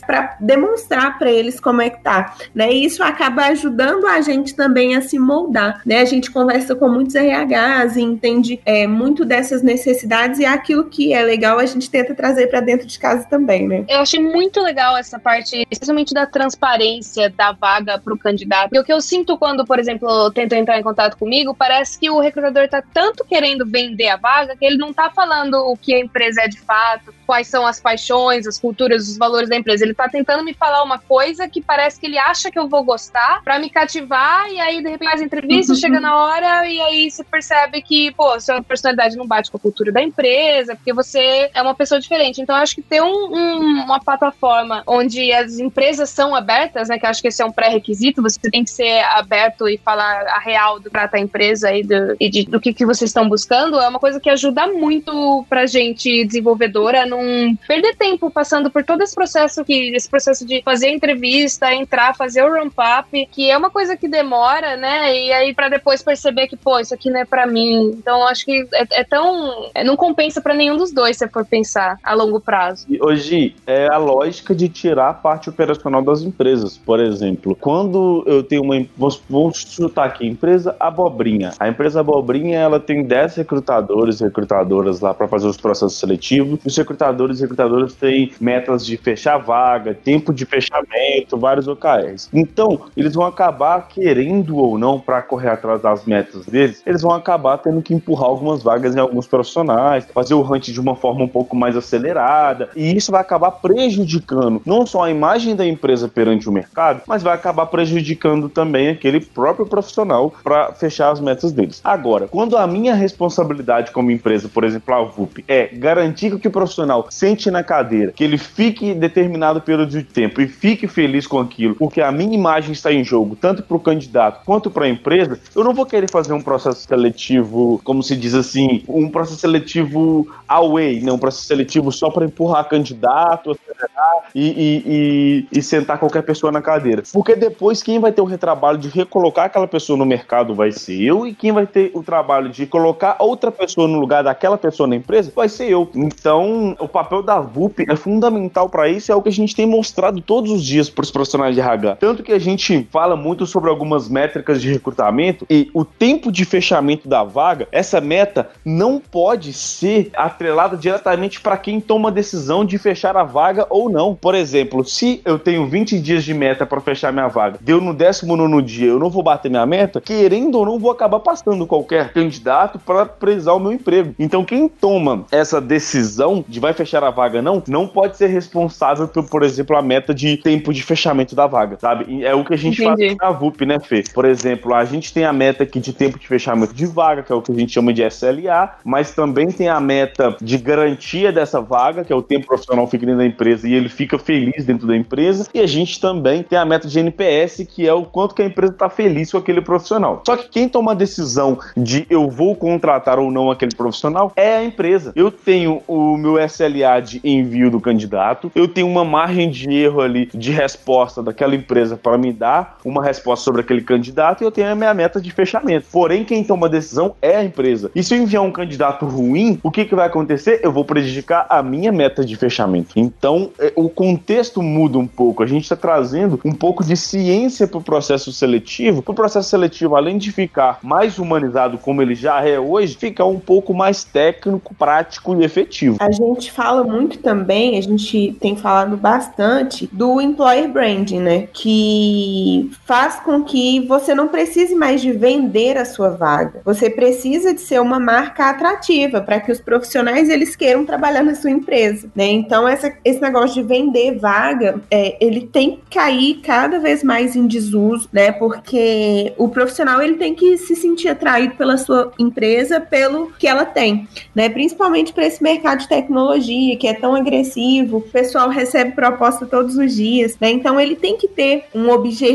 para demonstrar para eles como é que tá, né? E isso acaba acaba ajudando a gente também a se moldar, né? A gente conversa com muitos RHs e entende é, muito dessas necessidades e aquilo que é legal a gente tenta trazer para dentro de casa também, né? Eu achei muito legal essa parte, especialmente da transparência da vaga para o candidato. E o que eu sinto quando, por exemplo, tentam entrar em contato comigo, parece que o recrutador está tanto querendo vender a vaga que ele não está falando o que a empresa é de fato, quais são as paixões, as culturas, os valores da empresa. Ele está tentando me falar uma coisa que parece que ele acha que eu vou gostar gostar, pra me cativar, e aí de repente faz entrevista, chega na hora, e aí você percebe que, pô, sua personalidade não bate com a cultura da empresa, porque você é uma pessoa diferente. Então, eu acho que ter um, um, uma plataforma onde as empresas são abertas, né, que eu acho que esse é um pré-requisito, você tem que ser aberto e falar a real do trata a empresa e do, e de, do que, que vocês estão buscando, é uma coisa que ajuda muito pra gente, desenvolvedora, não perder tempo passando por todo esse processo que esse processo de fazer entrevista, entrar, fazer o ramp-up, que é uma coisa que demora, né? E aí para depois perceber que, pô, isso aqui não é para mim. Então acho que é, é tão. É, não compensa para nenhum dos dois se for pensar a longo prazo. E hoje é a lógica de tirar a parte operacional das empresas. Por exemplo, quando eu tenho uma. Vamos chutar aqui, empresa Abobrinha. A empresa Abobrinha ela tem 10 recrutadores e recrutadoras lá para fazer os processos seletivos. Os recrutadores e recrutadoras têm metas de fechar vaga, tempo de fechamento, vários OKRs. Então, eles vão acabar querendo ou não para correr atrás das metas deles, eles vão acabar tendo que empurrar algumas vagas em alguns profissionais, fazer o hunt de uma forma um pouco mais acelerada, e isso vai acabar prejudicando não só a imagem da empresa perante o mercado, mas vai acabar prejudicando também aquele próprio profissional para fechar as metas deles. Agora, quando a minha responsabilidade como empresa, por exemplo, a VUP, é garantir que o profissional sente na cadeira, que ele fique determinado período de tempo e fique feliz com aquilo, porque a minha imagem está em jogo, tanto para o candidato quanto para a empresa, eu não vou querer fazer um processo seletivo, como se diz assim, um processo seletivo away, né? um processo seletivo só para empurrar candidato, esperar e, e, e, e sentar qualquer pessoa na cadeira. Porque depois quem vai ter o retrabalho de recolocar aquela pessoa no mercado vai ser eu, e quem vai ter o trabalho de colocar outra pessoa no lugar daquela pessoa na empresa vai ser eu. Então, o papel da VUP é fundamental para isso, é o que a gente tem mostrado todos os dias para os profissionais de RH. Tanto que a gente fala muito sobre algumas métricas de recrutamento e o tempo de fechamento da vaga, essa meta não pode ser atrelada diretamente para quem toma a decisão de fechar a vaga ou não. Por exemplo, se eu tenho 20 dias de meta para fechar minha vaga, deu no 19 dia, eu não vou bater minha meta, querendo ou não, vou acabar passando qualquer candidato para prezar o meu emprego. Então, quem toma essa decisão de vai fechar a vaga não, não pode ser responsável por, por exemplo, a meta de tempo de fechamento da vaga, sabe? É o que a gente Entendi. faz na VUP, né, Fê? Por exemplo, a gente tem a meta aqui de tempo de fechamento de vaga, que é o que a gente chama de SLA, mas também tem a meta de garantia dessa vaga, que é o tempo profissional fica dentro da empresa e ele fica feliz dentro da empresa, e a gente também tem a meta de NPS, que é o quanto que a empresa está feliz com aquele profissional. Só que quem toma a decisão de eu vou contratar ou não aquele profissional é a empresa. Eu tenho o meu SLA de envio do candidato, eu tenho uma margem de erro ali de resposta daquela empresa para me dar uma resposta sobre aquele candidato e eu tenho a minha meta de fechamento. Porém, quem toma a decisão é a empresa. E se eu enviar um candidato ruim, o que, que vai acontecer? Eu vou prejudicar a minha meta de fechamento. Então, é, o contexto muda um pouco. A gente está trazendo um pouco de ciência para o processo seletivo. Para o processo seletivo, além de ficar mais humanizado como ele já é hoje, ficar um pouco mais técnico, prático e efetivo. A gente fala muito também, a gente tem falado bastante do employer branding, né? Que faz com que você não precise mais de vender a sua vaga. Você precisa de ser uma marca atrativa para que os profissionais eles queiram trabalhar na sua empresa, né? Então essa, esse negócio de vender vaga, é, ele tem que cair cada vez mais em desuso, né? Porque o profissional ele tem que se sentir atraído pela sua empresa, pelo que ela tem, né? Principalmente para esse mercado de tecnologia que é tão agressivo, o pessoal recebe proposta todos os dias, né? Então ele tem que ter um objetivo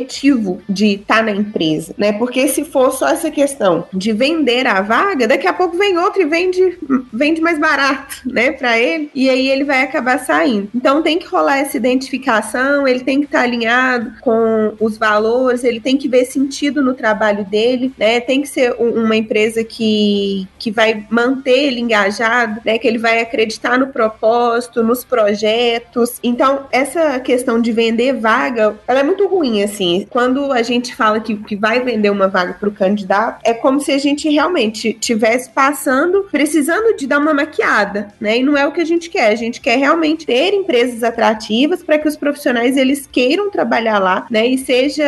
de estar tá na empresa, né? Porque se for só essa questão de vender a vaga, daqui a pouco vem outro e vende, vende mais barato, né, para ele, e aí ele vai acabar saindo. Então tem que rolar essa identificação, ele tem que estar tá alinhado com os valores, ele tem que ver sentido no trabalho dele, né? Tem que ser uma empresa que, que vai manter ele engajado, né? Que ele vai acreditar no propósito, nos projetos. Então, essa questão de vender vaga, ela é muito ruim, assim. Quando a gente fala que, que vai vender uma vaga para o candidato, é como se a gente realmente tivesse passando, precisando de dar uma maquiada, né? E não é o que a gente quer. A gente quer realmente ter empresas atrativas para que os profissionais eles queiram trabalhar lá, né? E seja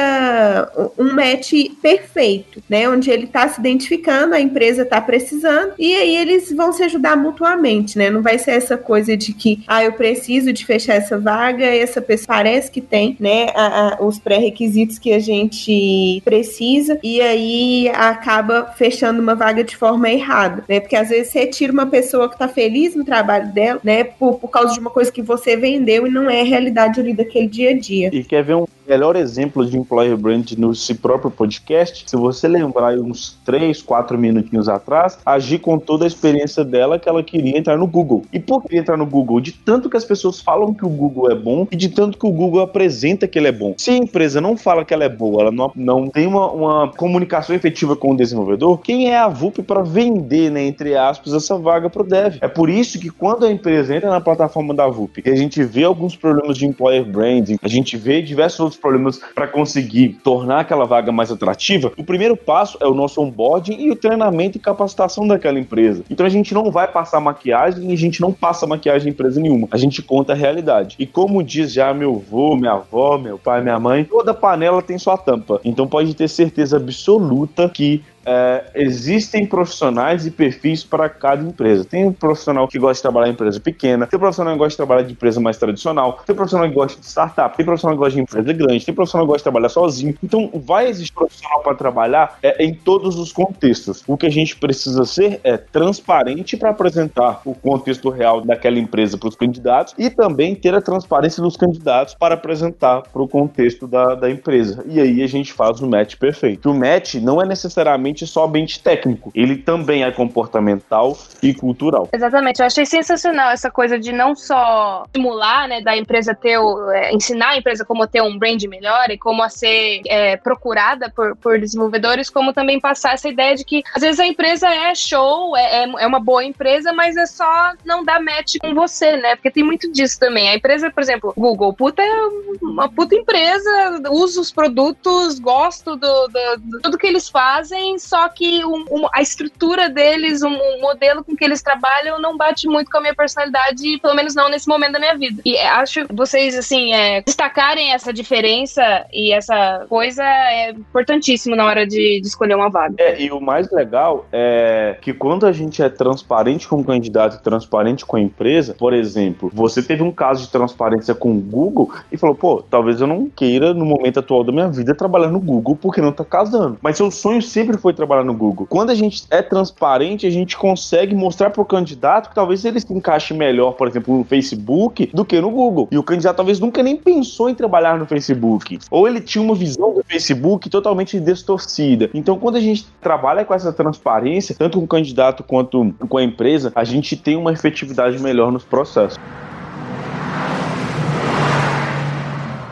um match perfeito, né? Onde ele está se identificando, a empresa está precisando e aí eles vão se ajudar mutuamente, né? Não vai ser essa coisa de que, ah, eu preciso de fechar essa vaga, essa pessoa parece que tem, né? A, a, os pré-requisitos que a gente precisa e aí acaba fechando uma vaga de forma errada, né? Porque às vezes você tira uma pessoa que está feliz no trabalho dela, né? Por, por causa de uma coisa que você vendeu e não é a realidade ali daquele dia a dia. E quer ver um melhor exemplo de employer brand no seu próprio podcast, se você lembrar uns 3, 4 minutinhos atrás, agir com toda a experiência dela que ela queria entrar no Google. E por que entrar no Google? De tanto que as pessoas falam que o Google é bom e de tanto que o Google apresenta que ele é bom. Se a empresa não fala que ela é boa, ela não, não tem uma, uma comunicação efetiva com o desenvolvedor, quem é a VUP para vender, né, entre aspas, essa vaga para o dev? É por isso que quando a empresa entra na plataforma da VUP e a gente vê alguns problemas de employer branding, a gente vê diversos outros problemas para conseguir tornar aquela vaga mais atrativa, o primeiro passo é o nosso onboarding e o treinamento e capacitação daquela empresa. Então a gente não vai passar maquiagem e a gente não passa maquiagem em empresa nenhuma. A gente conta a realidade. E como diz já meu avô, minha avó, meu pai, minha mãe, toda panela tem sua tampa. Então pode ter certeza absoluta que é, existem profissionais e perfis para cada empresa. Tem um profissional que gosta de trabalhar em empresa pequena, tem um profissional que gosta de trabalhar de empresa mais tradicional, tem um profissional que gosta de startup, tem um profissional que gosta de empresa grande, tem um profissional que gosta de trabalhar sozinho. Então, vai existir profissional para trabalhar é, em todos os contextos. O que a gente precisa ser é transparente para apresentar o contexto real daquela empresa para os candidatos e também ter a transparência dos candidatos para apresentar para o contexto da, da empresa. E aí a gente faz o match perfeito. O match não é necessariamente necessariamente somente técnico, ele também é comportamental e cultural. Exatamente, eu achei sensacional essa coisa de não só estimular, né, da empresa ter, o, é, ensinar a empresa como ter um brand melhor e como a ser é, procurada por, por desenvolvedores, como também passar essa ideia de que às vezes a empresa é show, é, é, é uma boa empresa, mas é só não dar match com você, né? Porque tem muito disso também. A empresa, por exemplo, Google, puta é uma puta empresa, uso os produtos, gosto do, do, do tudo que eles fazem, só que um, um, a estrutura deles, um, um, modelo com que eles trabalham não bate muito com a minha personalidade, pelo menos não nesse momento da minha vida. E acho vocês, assim, é, destacarem essa diferença e essa coisa é importantíssimo na hora de, de escolher uma vaga. É, e o mais legal é que quando a gente é transparente com o candidato e transparente com a empresa, por exemplo, você teve um caso de transparência com o Google e falou, pô, talvez eu não queira, no momento atual da minha vida, trabalhar no Google porque não tá casando. Mas seu sonho sempre foi trabalhar no Google. Quando a gente é transparente, a gente consegue mostrar pro candidato que talvez ele se encaixe melhor, por exemplo, no Facebook do que no Google. E o candidato talvez nunca nem pensou em trabalhar no Facebook. Ou ele tinha uma visão do Facebook totalmente distorcida. Então, quando a gente trabalha com essa transparência, tanto com o candidato quanto com a empresa, a gente tem uma efetividade melhor nos processos.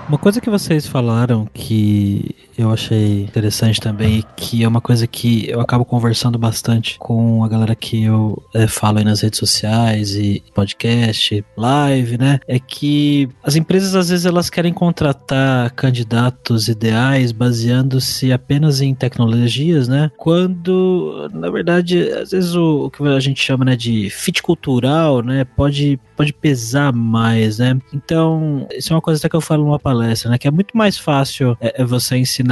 Uma coisa que vocês falaram que eu achei interessante também, que é uma coisa que eu acabo conversando bastante com a galera que eu é, falo aí nas redes sociais e podcast, live, né? É que as empresas às vezes elas querem contratar candidatos ideais baseando-se apenas em tecnologias, né? Quando, na verdade, às vezes o, o que a gente chama né, de fit cultural, né? Pode, pode pesar mais, né? Então, isso é uma coisa que eu falo numa palestra, né? Que é muito mais fácil é, é você ensinar,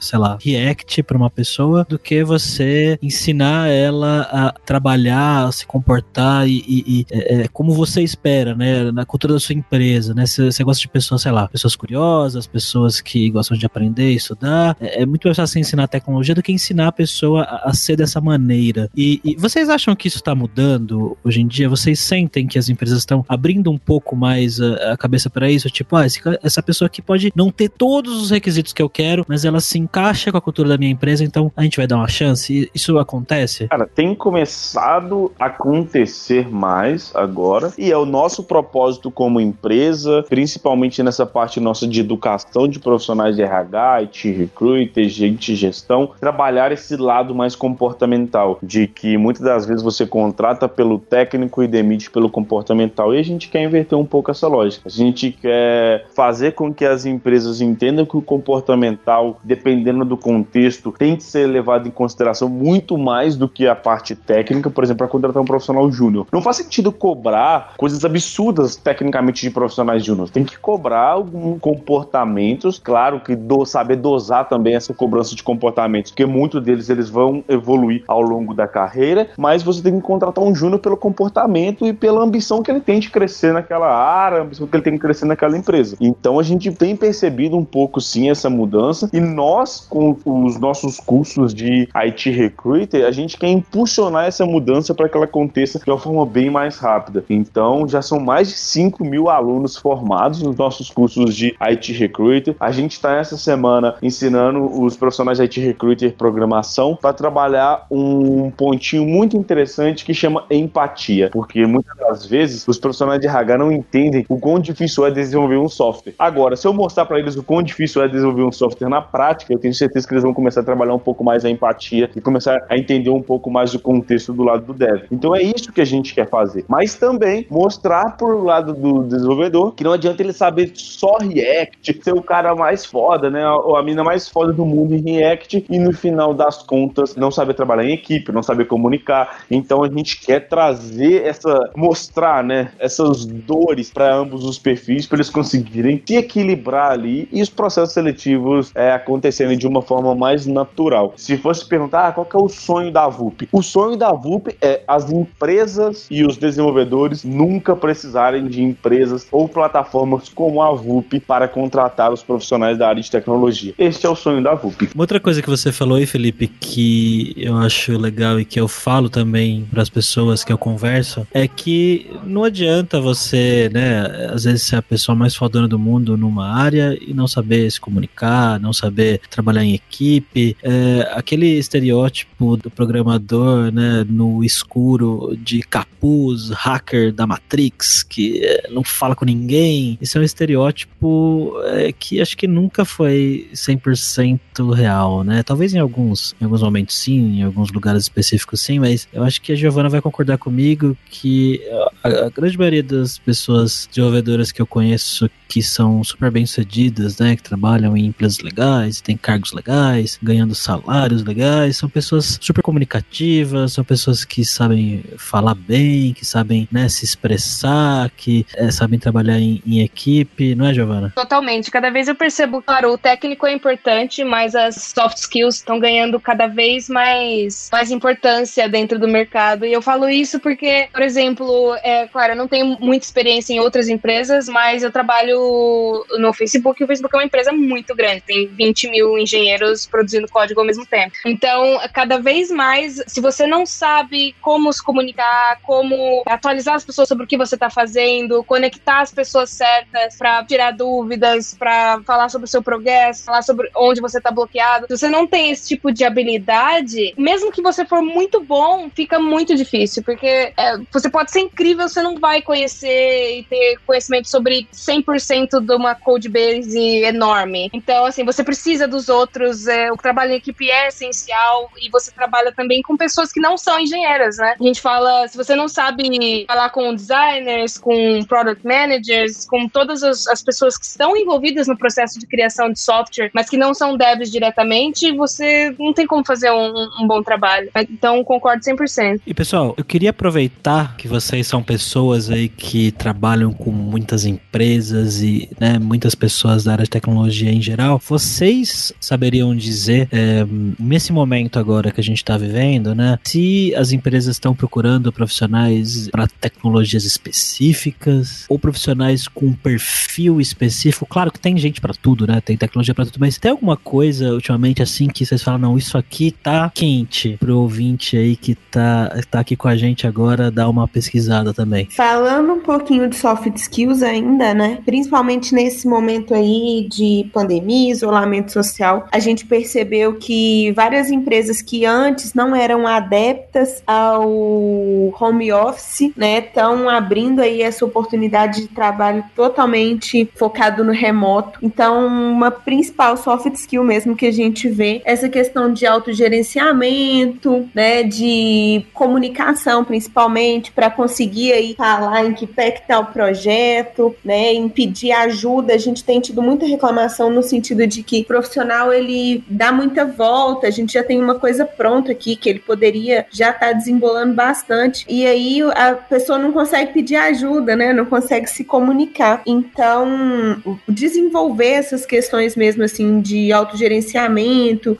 sei lá, React para uma pessoa do que você ensinar ela a trabalhar, a se comportar e, e, e é, é como você espera, né? Na cultura da sua empresa, né? Você gosta de pessoas, sei lá, pessoas curiosas, pessoas que gostam de aprender, estudar. É, é muito mais fácil ensinar tecnologia do que ensinar a pessoa a, a ser dessa maneira. E, e vocês acham que isso está mudando hoje em dia? Vocês sentem que as empresas estão abrindo um pouco mais a, a cabeça para isso? Tipo, ah, esse, essa pessoa aqui pode não ter todos os requisitos que eu quero, mas ela se encaixa com a cultura da minha empresa, então a gente vai dar uma chance. Isso acontece? Cara, tem começado a acontecer mais agora, e é o nosso propósito como empresa, principalmente nessa parte nossa de educação de profissionais de RH, IT recruiter, gente gestão, trabalhar esse lado mais comportamental, de que muitas das vezes você contrata pelo técnico e demite pelo comportamental, e a gente quer inverter um pouco essa lógica. A gente quer fazer com que as empresas entendam que o comportamental, dependendo do contexto, tem que ser levado em consideração muito mais do que a parte técnica, por exemplo, para contratar um profissional júnior. Não faz sentido cobrar coisas absurdas tecnicamente de profissionais júnior. Tem que cobrar alguns comportamentos, claro que do, saber dosar também essa cobrança de comportamentos, porque muitos deles eles vão evoluir ao longo da carreira, mas você tem que contratar um júnior pelo comportamento e pela ambição que ele tem de crescer naquela área, a ambição que ele tem de crescer naquela empresa. Então a gente tem percebido um pouco sim essa mudança e nós com os nossos cursos de IT Recruiter, a gente quer impulsionar essa mudança para que ela aconteça de uma forma bem mais rápida. Então já são mais de 5 mil alunos formados nos nossos cursos de IT Recruiter. A gente está essa semana ensinando os profissionais de IT Recruiter programação para trabalhar um pontinho muito interessante que chama empatia, porque muitas das vezes os profissionais de RH não entendem o quão difícil é desenvolver um software. Agora, se eu mostrar para eles o quão difícil é desenvolver um software na prática, eu tenho certeza que eles vão começar a trabalhar um pouco mais a empatia e começar a entender um pouco mais do contexto do lado do dev. Então é isso que a gente quer fazer. Mas também mostrar pro lado do desenvolvedor que não adianta ele saber só React, ser o cara mais foda, né? Ou a mina mais foda do mundo em React e no final das contas não saber trabalhar em equipe, não saber comunicar. Então a gente quer trazer essa, mostrar, né, essas dores para ambos os perfis para eles conseguirem se equilibrar ali e os processos seletivos é, acontecerem de uma forma mais natural. Se fosse perguntar ah, qual é o sonho da VUP, o sonho da VUP é as empresas e os desenvolvedores nunca precisarem de empresas ou plataformas como a VUP para contratar os profissionais da área de tecnologia. Este é o sonho da VUP. Uma outra coisa que você falou aí, Felipe, que eu acho legal e que eu falo também para as pessoas que eu converso, é que não adianta você, né, às vezes ser a pessoa mais fodona do mundo numa área e não saber se comunicar, não não saber trabalhar em equipe, é, aquele estereótipo do programador, né, no escuro de capuz, hacker da Matrix, que é, não fala com ninguém. Isso é um estereótipo é, que acho que nunca foi 100% real, né? Talvez em alguns, em alguns momentos sim, em alguns lugares específicos sim, mas eu acho que a Giovana vai concordar comigo que a, a grande maioria das pessoas desenvolvedoras que eu conheço que são super bem sucedidas, né, que trabalham em empresas legais, têm cargos legais, ganhando salários legais, são pessoas super comunicativas, são pessoas que sabem falar bem, que sabem né, se expressar, que é, sabem trabalhar em, em, equipe, não é, Giovana? Totalmente. Cada vez eu percebo, claro, o técnico é importante, mas as soft skills estão ganhando cada vez mais, mais importância dentro do mercado. E eu falo isso porque, por exemplo, é claro, eu não tenho muita experiência em outras empresas, mas eu trabalho no Facebook e o Facebook é uma empresa muito grande, tem 20 mil engenheiros produzindo código ao mesmo tempo. Então, cada vez mais, se você não sabe como se comunicar, como atualizar as pessoas sobre o que você está fazendo, conectar as pessoas certas para tirar dúvidas, para falar sobre o seu progresso, falar sobre onde você está bloqueado. Se você não tem esse tipo de habilidade, mesmo que você for muito bom, fica muito difícil, porque é, você pode ser incrível, você não vai conhecer e ter conhecimento sobre 100% de uma code base enorme. Então, assim, você precisa dos outros, é, o trabalho em equipe é essencial e você trabalha também com pessoas que não são engenheiras, né? A gente fala, se você não sabe falar com designers, com product managers, com todas as, as pessoas que estão envolvidas no processo de criação de software, mas que não são devs diretamente, você não tem como fazer um, um bom trabalho. Então, concordo 100%. E pessoal, eu queria aproveitar que vocês são pessoas aí que trabalham com muitas empresas e né, muitas pessoas da área de tecnologia em geral. Vocês saberiam dizer, é, nesse momento agora que a gente está vivendo, né, se as empresas estão procurando profissionais para tecnologias específicas ou profissionais com perfil específico? Claro que tem gente para tudo, né? Tem tecnologia para tudo, mas tem alguma coisa ultimamente assim que vocês falam, não, isso aqui tá quente pro ouvinte aí que tá, tá aqui com a gente agora dar uma pesquisada também. Falando um pouquinho de soft skills ainda, né? Principalmente nesse momento aí de pandemia, isolamento social, a gente percebeu que várias empresas que antes não eram adeptas ao home office, né, estão abrindo aí essa oportunidade de trabalho totalmente focado no remoto. Então, uma principal soft skill mesmo que a gente vê essa questão de autogerenciamento, né, de comunicação principalmente para conseguir aí falar em que pé que tá o projeto, né, em pedir ajuda. A gente tem tido muita reclamação no sentido de que o profissional ele dá muita volta, a gente já tem uma coisa pronta aqui que ele poderia já estar tá desembolando bastante e aí a pessoa não consegue pedir ajuda, né, não consegue se comunicar. Então, desenvolver essas questões mesmo assim de autogerenciamento,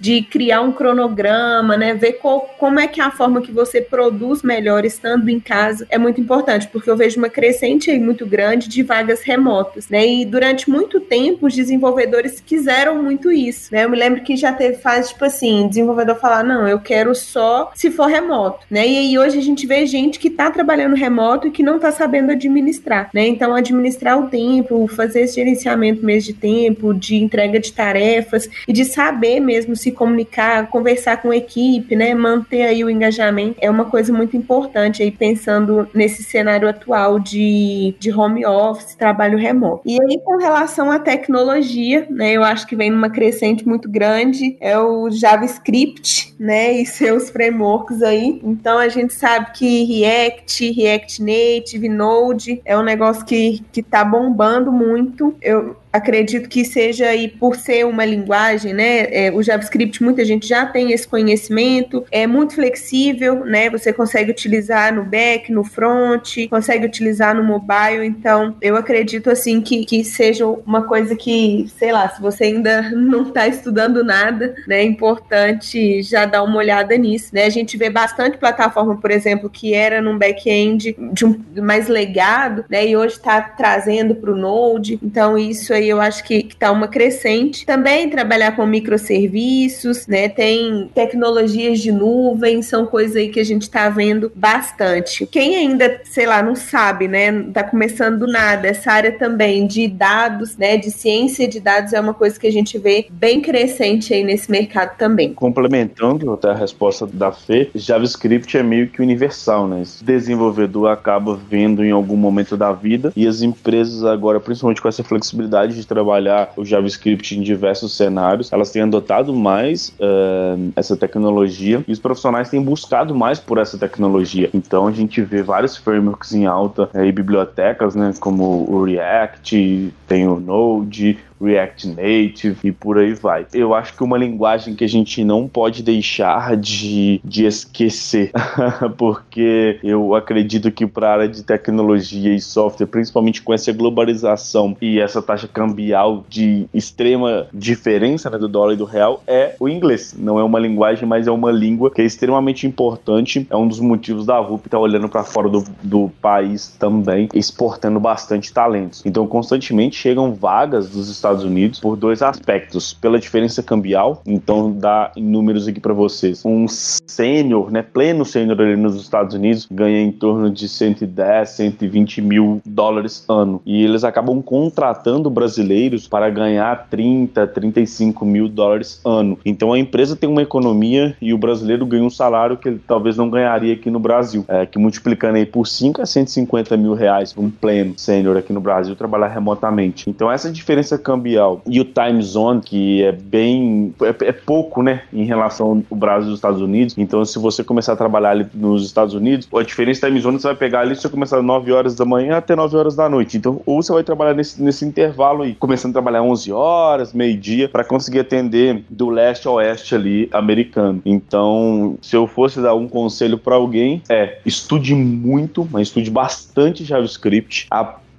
de criar um cronograma, né, ver qual, como é que é a forma que você produz melhor estando em casa é muito importante, porque eu vejo uma crescente aí muito grande de vagas remotas, né? E durante muito tempo os desenvolvedores quiseram muito isso, né? Eu me lembro que já teve fase tipo assim, desenvolvedor falar: "Não, eu quero só se for remoto", né? E aí hoje a gente vê gente que tá trabalhando remoto e que não tá sabendo administrar, né? Então administrar o tempo, fazer esse gerenciamento mês de tempo, de entrega de tarefas e de saber mesmo se comunicar, conversar com a equipe, né? Manter aí o engajamento é uma coisa muito importante aí pensando nesse cenário atual de, de home office, trabalho remoto. E aí, com relação à tecnologia, né, eu acho que vem numa crescente muito grande, é o JavaScript, né, e seus frameworks aí. Então, a gente sabe que React, React Native, Node é um negócio que, que tá bombando muito. Eu, acredito que seja aí por ser uma linguagem, né? É, o JavaScript muita gente já tem esse conhecimento, é muito flexível, né? Você consegue utilizar no back, no front, consegue utilizar no mobile. Então, eu acredito assim que, que seja uma coisa que, sei lá, se você ainda (laughs) não está estudando nada, né? É importante já dar uma olhada nisso, né? A gente vê bastante plataforma, por exemplo, que era num back-end de um mais legado, né? E hoje está trazendo para o Node. Então, isso aí aí eu acho que está uma crescente. Também trabalhar com microserviços, né? Tem tecnologias de nuvem, são coisas aí que a gente está vendo bastante. Quem ainda sei lá, não sabe, né? Tá começando do nada. Essa área também de dados, né? De ciência de dados é uma coisa que a gente vê bem crescente aí nesse mercado também. Complementando até a resposta da Fê, JavaScript é meio que universal, né? Esse desenvolvedor acaba vendo em algum momento da vida e as empresas agora, principalmente com essa flexibilidade de trabalhar o JavaScript em diversos cenários, elas têm adotado mais uh, essa tecnologia e os profissionais têm buscado mais por essa tecnologia. Então a gente vê vários frameworks em alta eh, e bibliotecas, né, como o React, tem o Node, React Native e por aí vai. Eu acho que uma linguagem que a gente não pode deixar de, de esquecer, (laughs) porque eu acredito que para a área de tecnologia e software, principalmente com essa globalização e essa taxa cambial de extrema diferença né, do dólar e do real, é o inglês. Não é uma linguagem, mas é uma língua que é extremamente importante. É um dos motivos da VUP estar tá olhando para fora do, do país também, exportando bastante talentos. Então, constantemente chegam vagas dos Estados Estados Unidos por dois aspectos. Pela diferença cambial, então dá números aqui para vocês. Um sênior, né, pleno sênior ali nos Estados Unidos, ganha em torno de 110, 120 mil dólares ano. E eles acabam contratando brasileiros para ganhar 30, 35 mil dólares ano. Então a empresa tem uma economia e o brasileiro ganha um salário que ele talvez não ganharia aqui no Brasil. É, que multiplicando aí por 5 a 150 mil reais um pleno sênior aqui no Brasil trabalhar remotamente. Então essa diferença cambial cambial e o time zone, que é bem. É, é, pouco, né, em relação ao Brasil e os Estados Unidos. Então, se você começar a trabalhar ali nos Estados Unidos, a diferença time zone você vai pegar ali, se você começar às 9 horas da manhã até 9 horas da noite. Então, ou você vai trabalhar nesse, nesse intervalo aí, começando a trabalhar 11 horas, meio-dia, para conseguir atender do leste ao oeste ali americano. Então, se eu fosse dar um conselho para alguém, é estude muito, mas estude bastante JavaScript,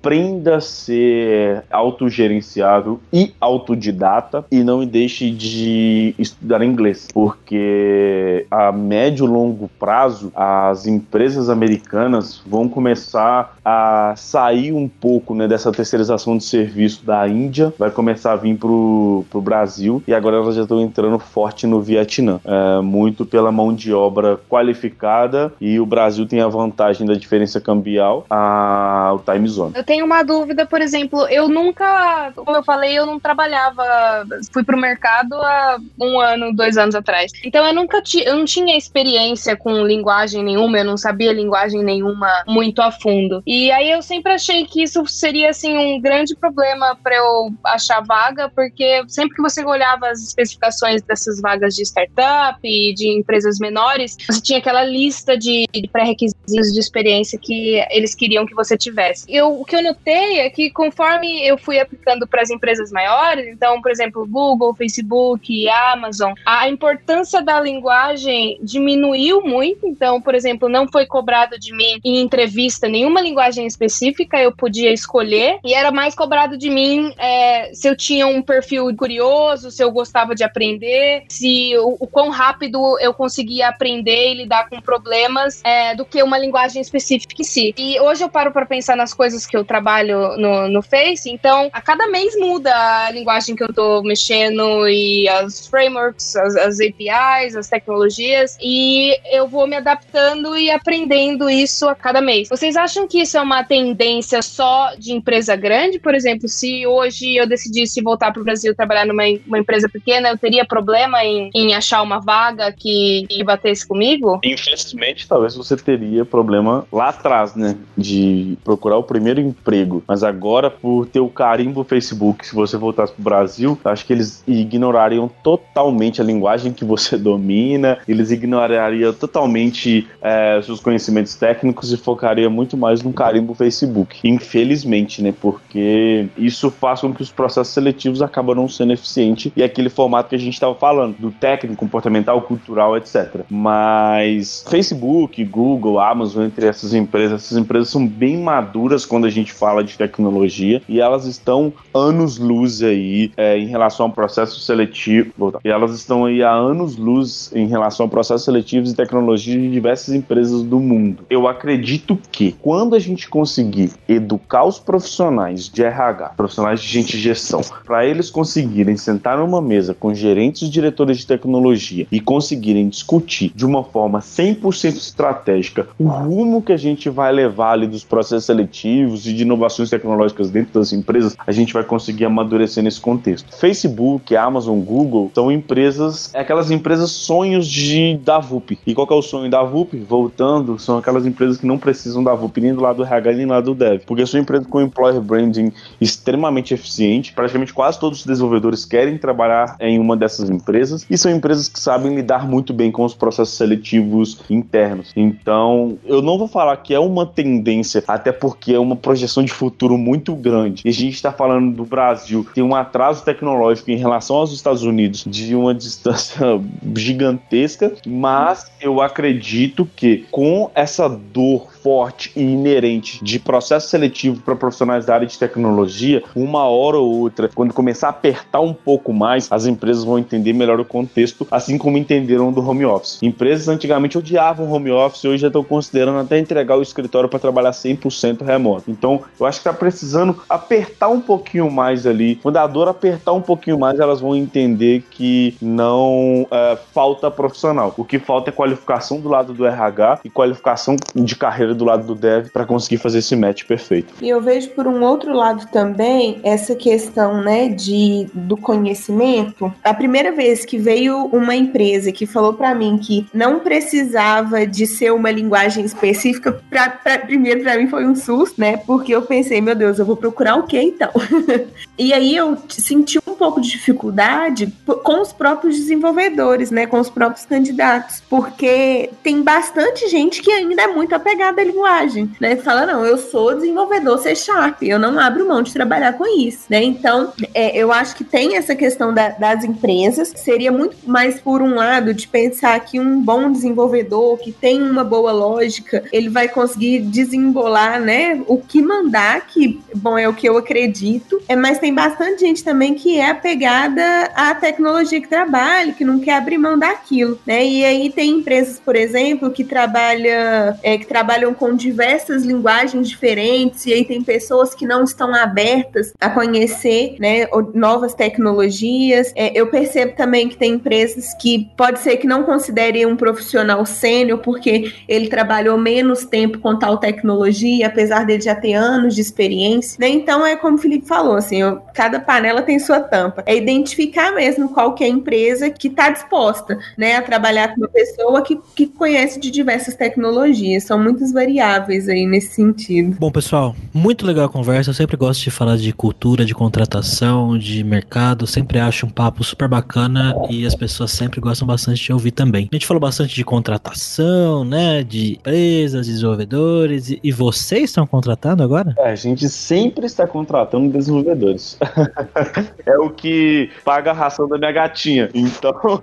aprenda a ser autogerenciável e autodidata e não deixe de estudar inglês, porque a médio e longo prazo as empresas americanas vão começar a sair um pouco né, dessa terceirização de serviço da Índia, vai começar a vir pro, pro Brasil e agora elas já estão entrando forte no Vietnã, é, muito pela mão de obra qualificada e o Brasil tem a vantagem da diferença cambial, a, o time zone. Eu tenho uma dúvida, por exemplo, eu nunca, como eu falei, eu não trabalhava, fui pro mercado há um ano, dois anos atrás. Então eu nunca eu não tinha experiência com linguagem nenhuma, eu não sabia linguagem nenhuma muito a fundo. E aí eu sempre achei que isso seria assim um grande problema para eu achar vaga, porque sempre que você olhava as especificações dessas vagas de startup e de empresas menores, você tinha aquela lista de pré-requisitos de experiência que eles queriam que você tivesse. Eu, o que eu notei é que conforme eu fui aplicando para as empresas maiores, então, por exemplo, Google, Facebook, Amazon, a importância da linguagem diminuiu muito. Então, por exemplo, não foi cobrado de mim em entrevista nenhuma linguagem específica, eu podia escolher, e era mais cobrado de mim é, se eu tinha um perfil curioso, se eu gostava de aprender, se o, o quão rápido eu conseguia aprender e lidar com problemas é, do que uma linguagem específica em si. E hoje eu paro para pensar nas coisas que eu trabalho no, no Face, então a cada mês muda a linguagem que eu tô mexendo e as frameworks, as, as APIs, as tecnologias, e eu vou me adaptando e aprendendo isso a cada mês. Vocês acham que isso é uma tendência só de empresa grande? Por exemplo, se hoje eu decidisse voltar para o Brasil trabalhar numa uma empresa pequena, eu teria problema em, em achar uma vaga que, que batesse comigo? Infelizmente, talvez você teria problema lá atrás, né? De procurar o primeiro emprego. Mas agora, por ter o carimbo Facebook, se você voltasse pro Brasil, acho que eles ignorariam totalmente a linguagem que você (laughs) domina, eles ignorariam totalmente é, seus conhecimentos técnicos e focariam muito mais no carimbo Facebook. Infelizmente, né? Porque isso faz com que os processos seletivos acabam não sendo eficientes e aquele formato que a gente estava falando, do técnico, comportamental, cultural, etc. Mas Facebook, Google, Amazon, entre essas empresas, essas empresas são bem maduras quando a gente gente fala de tecnologia e elas estão anos luz aí é, em relação ao processo seletivo. E elas estão aí há anos luz em relação a processos seletivos e tecnologia de diversas empresas do mundo. Eu acredito que quando a gente conseguir educar os profissionais de RH, profissionais de gente de gestão, para eles conseguirem sentar numa mesa com gerentes e diretores de tecnologia e conseguirem discutir de uma forma 100% estratégica o rumo que a gente vai levar ali dos processos seletivos e de inovações tecnológicas dentro das empresas, a gente vai conseguir amadurecer nesse contexto. Facebook, Amazon, Google são empresas, é aquelas empresas sonhos de da VUP. E qual é o sonho da VUP? Voltando, são aquelas empresas que não precisam da VUP nem do lado do RH nem do lado do Dev, porque são empresas com employer branding extremamente eficiente. Praticamente quase todos os desenvolvedores querem trabalhar em uma dessas empresas e são empresas que sabem lidar muito bem com os processos seletivos internos. Então, eu não vou falar que é uma tendência, até porque é uma projeção de futuro muito grande. E a gente está falando do Brasil, tem um atraso tecnológico em relação aos Estados Unidos de uma (laughs) distância gigantesca, mas eu acredito que com essa dor forte e inerente de processo seletivo para profissionais da área de tecnologia, uma hora ou outra, quando começar a apertar um pouco mais, as empresas vão entender melhor o contexto, assim como entenderam do home office. Empresas antigamente odiavam home office, hoje já estão considerando até entregar o escritório para trabalhar 100% remoto. Então, eu acho que está precisando apertar um pouquinho mais ali. Quando a dor apertar um pouquinho mais, elas vão entender que não é, falta profissional. O que falta é qualificação do lado do RH e qualificação de carreira do lado do dev para conseguir fazer esse match perfeito. E eu vejo por um outro lado também essa questão, né, de do conhecimento. A primeira vez que veio uma empresa que falou para mim que não precisava de ser uma linguagem específica, pra, pra primeiro para mim foi um susto, né? Porque eu pensei, meu Deus, eu vou procurar o que então? (laughs) e aí eu senti um pouco de dificuldade com os próprios desenvolvedores, né, com os próprios candidatos, porque tem bastante gente que ainda é muito apegada da linguagem, né? Fala, não, eu sou desenvolvedor C Sharp, eu não abro mão de trabalhar com isso, né? Então, é, eu acho que tem essa questão da, das empresas, seria muito mais por um lado de pensar que um bom desenvolvedor que tem uma boa lógica, ele vai conseguir desembolar, né, o que mandar, que, bom, é o que eu acredito, é, mas tem bastante gente também que é apegada à tecnologia que trabalha, que não quer abrir mão daquilo, né? E aí tem empresas, por exemplo, que trabalha, é, que trabalham com diversas linguagens diferentes, e aí tem pessoas que não estão abertas a conhecer né, novas tecnologias. É, eu percebo também que tem empresas que pode ser que não considerem um profissional sênior, porque ele trabalhou menos tempo com tal tecnologia, apesar dele já ter anos de experiência. Né? Então é como o Felipe falou, assim, eu, cada panela tem sua tampa. É identificar mesmo qual que é a empresa que está disposta né, a trabalhar com uma pessoa que, que conhece de diversas tecnologias. São muitas variáveis aí nesse sentido. Bom, pessoal, muito legal a conversa. Eu sempre gosto de falar de cultura, de contratação, de mercado. Sempre acho um papo super bacana e as pessoas sempre gostam bastante de ouvir também. A gente falou bastante de contratação, né? De empresas, desenvolvedores. E vocês estão contratando agora? É, a gente sempre está contratando desenvolvedores. (laughs) é o que paga a ração da minha gatinha. Então, (laughs)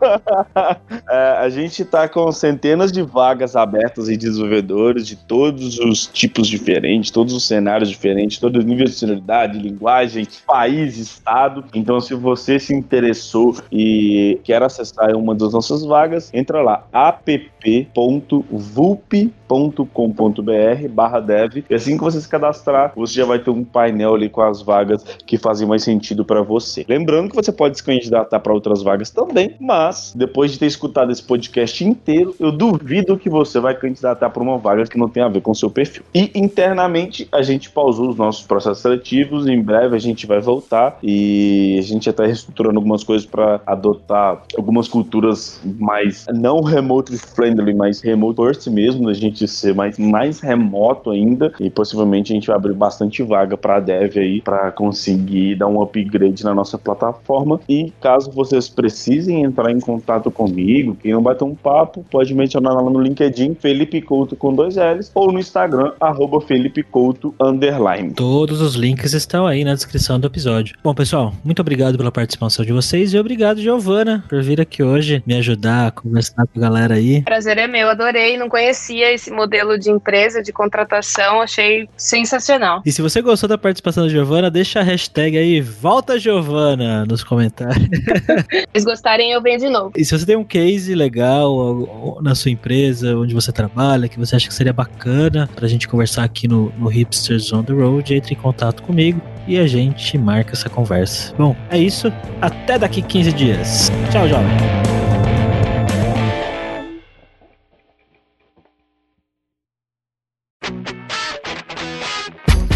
é, a gente está com centenas de vagas abertas em desenvolvedores de todos os tipos diferentes, todos os cenários diferentes, todos os níveis de senioridade, linguagem, país, estado. Então, se você se interessou e quer acessar uma das nossas vagas, entra lá app.vup.com.br barra dev e assim que você se cadastrar, você já vai ter um painel ali com as vagas que fazem mais sentido para você. Lembrando que você pode se candidatar para outras vagas também, mas depois de ter escutado esse podcast inteiro, eu duvido que você vai candidatar para uma vaga que não tem a ver com o seu perfil. E internamente a gente pausou os nossos processos seletivos, em breve a gente vai voltar e a gente está reestruturando algumas coisas para adotar algumas culturas mais não remote friendly, mas remote first mesmo, a gente ser mais, mais remoto ainda e possivelmente a gente vai abrir bastante vaga para dev aí para conseguir dar um upgrade na nossa plataforma. E caso vocês precisem entrar em contato comigo, quem não bater um papo, pode mencionar lá no LinkedIn Felipe Couto com dois L's ou no Instagram, arroba Felipe Couto underline. Todos os links estão aí na descrição do episódio. Bom, pessoal, muito obrigado pela participação de vocês e obrigado, Giovana, por vir aqui hoje me ajudar a conversar com a galera aí. Prazer é meu, adorei. Não conhecia esse modelo de empresa, de contratação, achei sensacional. E se você gostou da participação da Giovana, deixa a hashtag aí, volta Giovana, nos comentários. (laughs) Se vocês gostarem, eu venho de novo. E se você tem um case legal na sua empresa, onde você trabalha, que você acha que seria bacana pra gente conversar aqui no, no Hipsters on the Road, entre em contato comigo e a gente marca essa conversa. Bom, é isso. Até daqui 15 dias. Tchau, jovem.